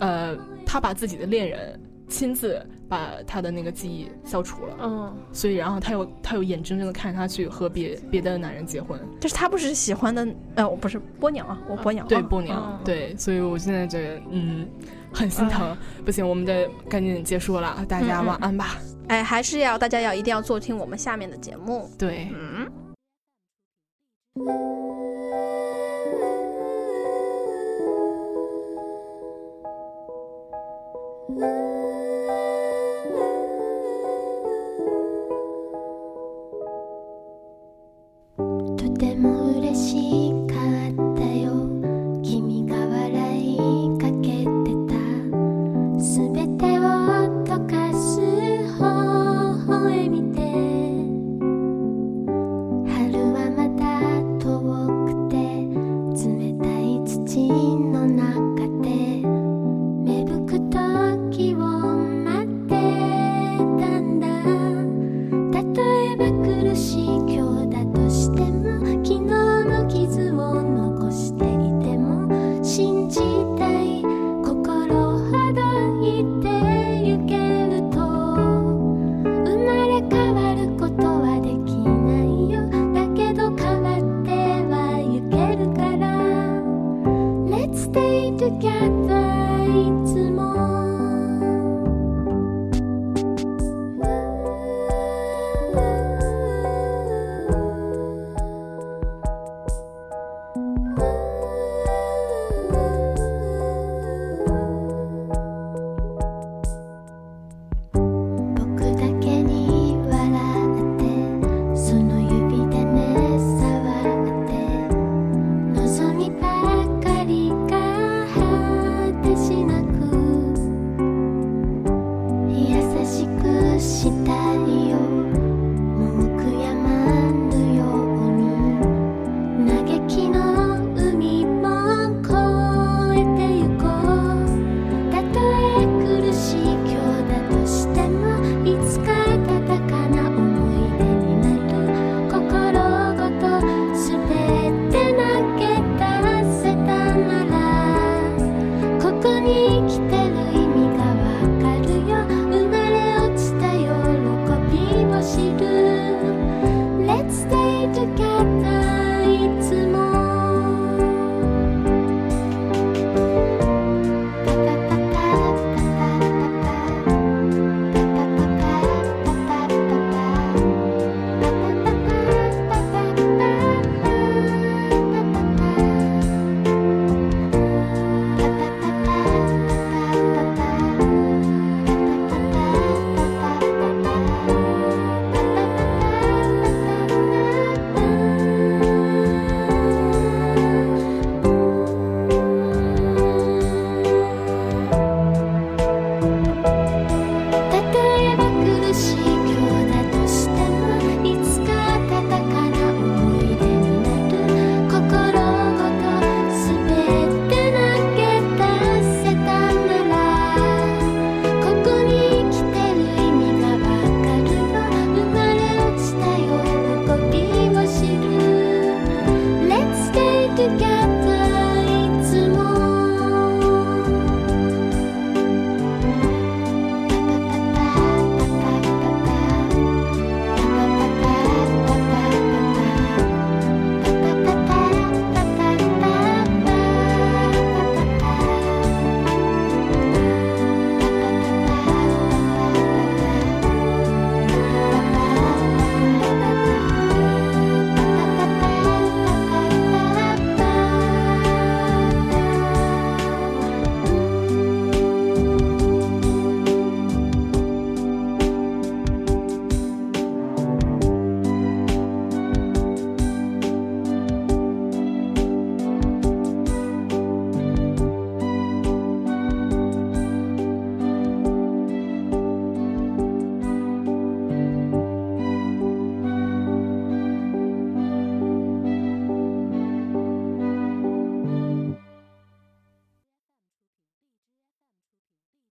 呃，他把自己的恋人亲自把他的那个记忆消除了，嗯，所以然后他又他又眼睁睁的看着他去和别别的男人结婚，但是他不是喜欢的，呃，我不是波鸟啊，我波鸟，啊对波鸟，嗯对，所以我现在觉得嗯很心疼，不行，我们得赶紧结束了，大家晚安吧，哎，还是要大家要一定要做听我们下面的节目，对。嗯。love.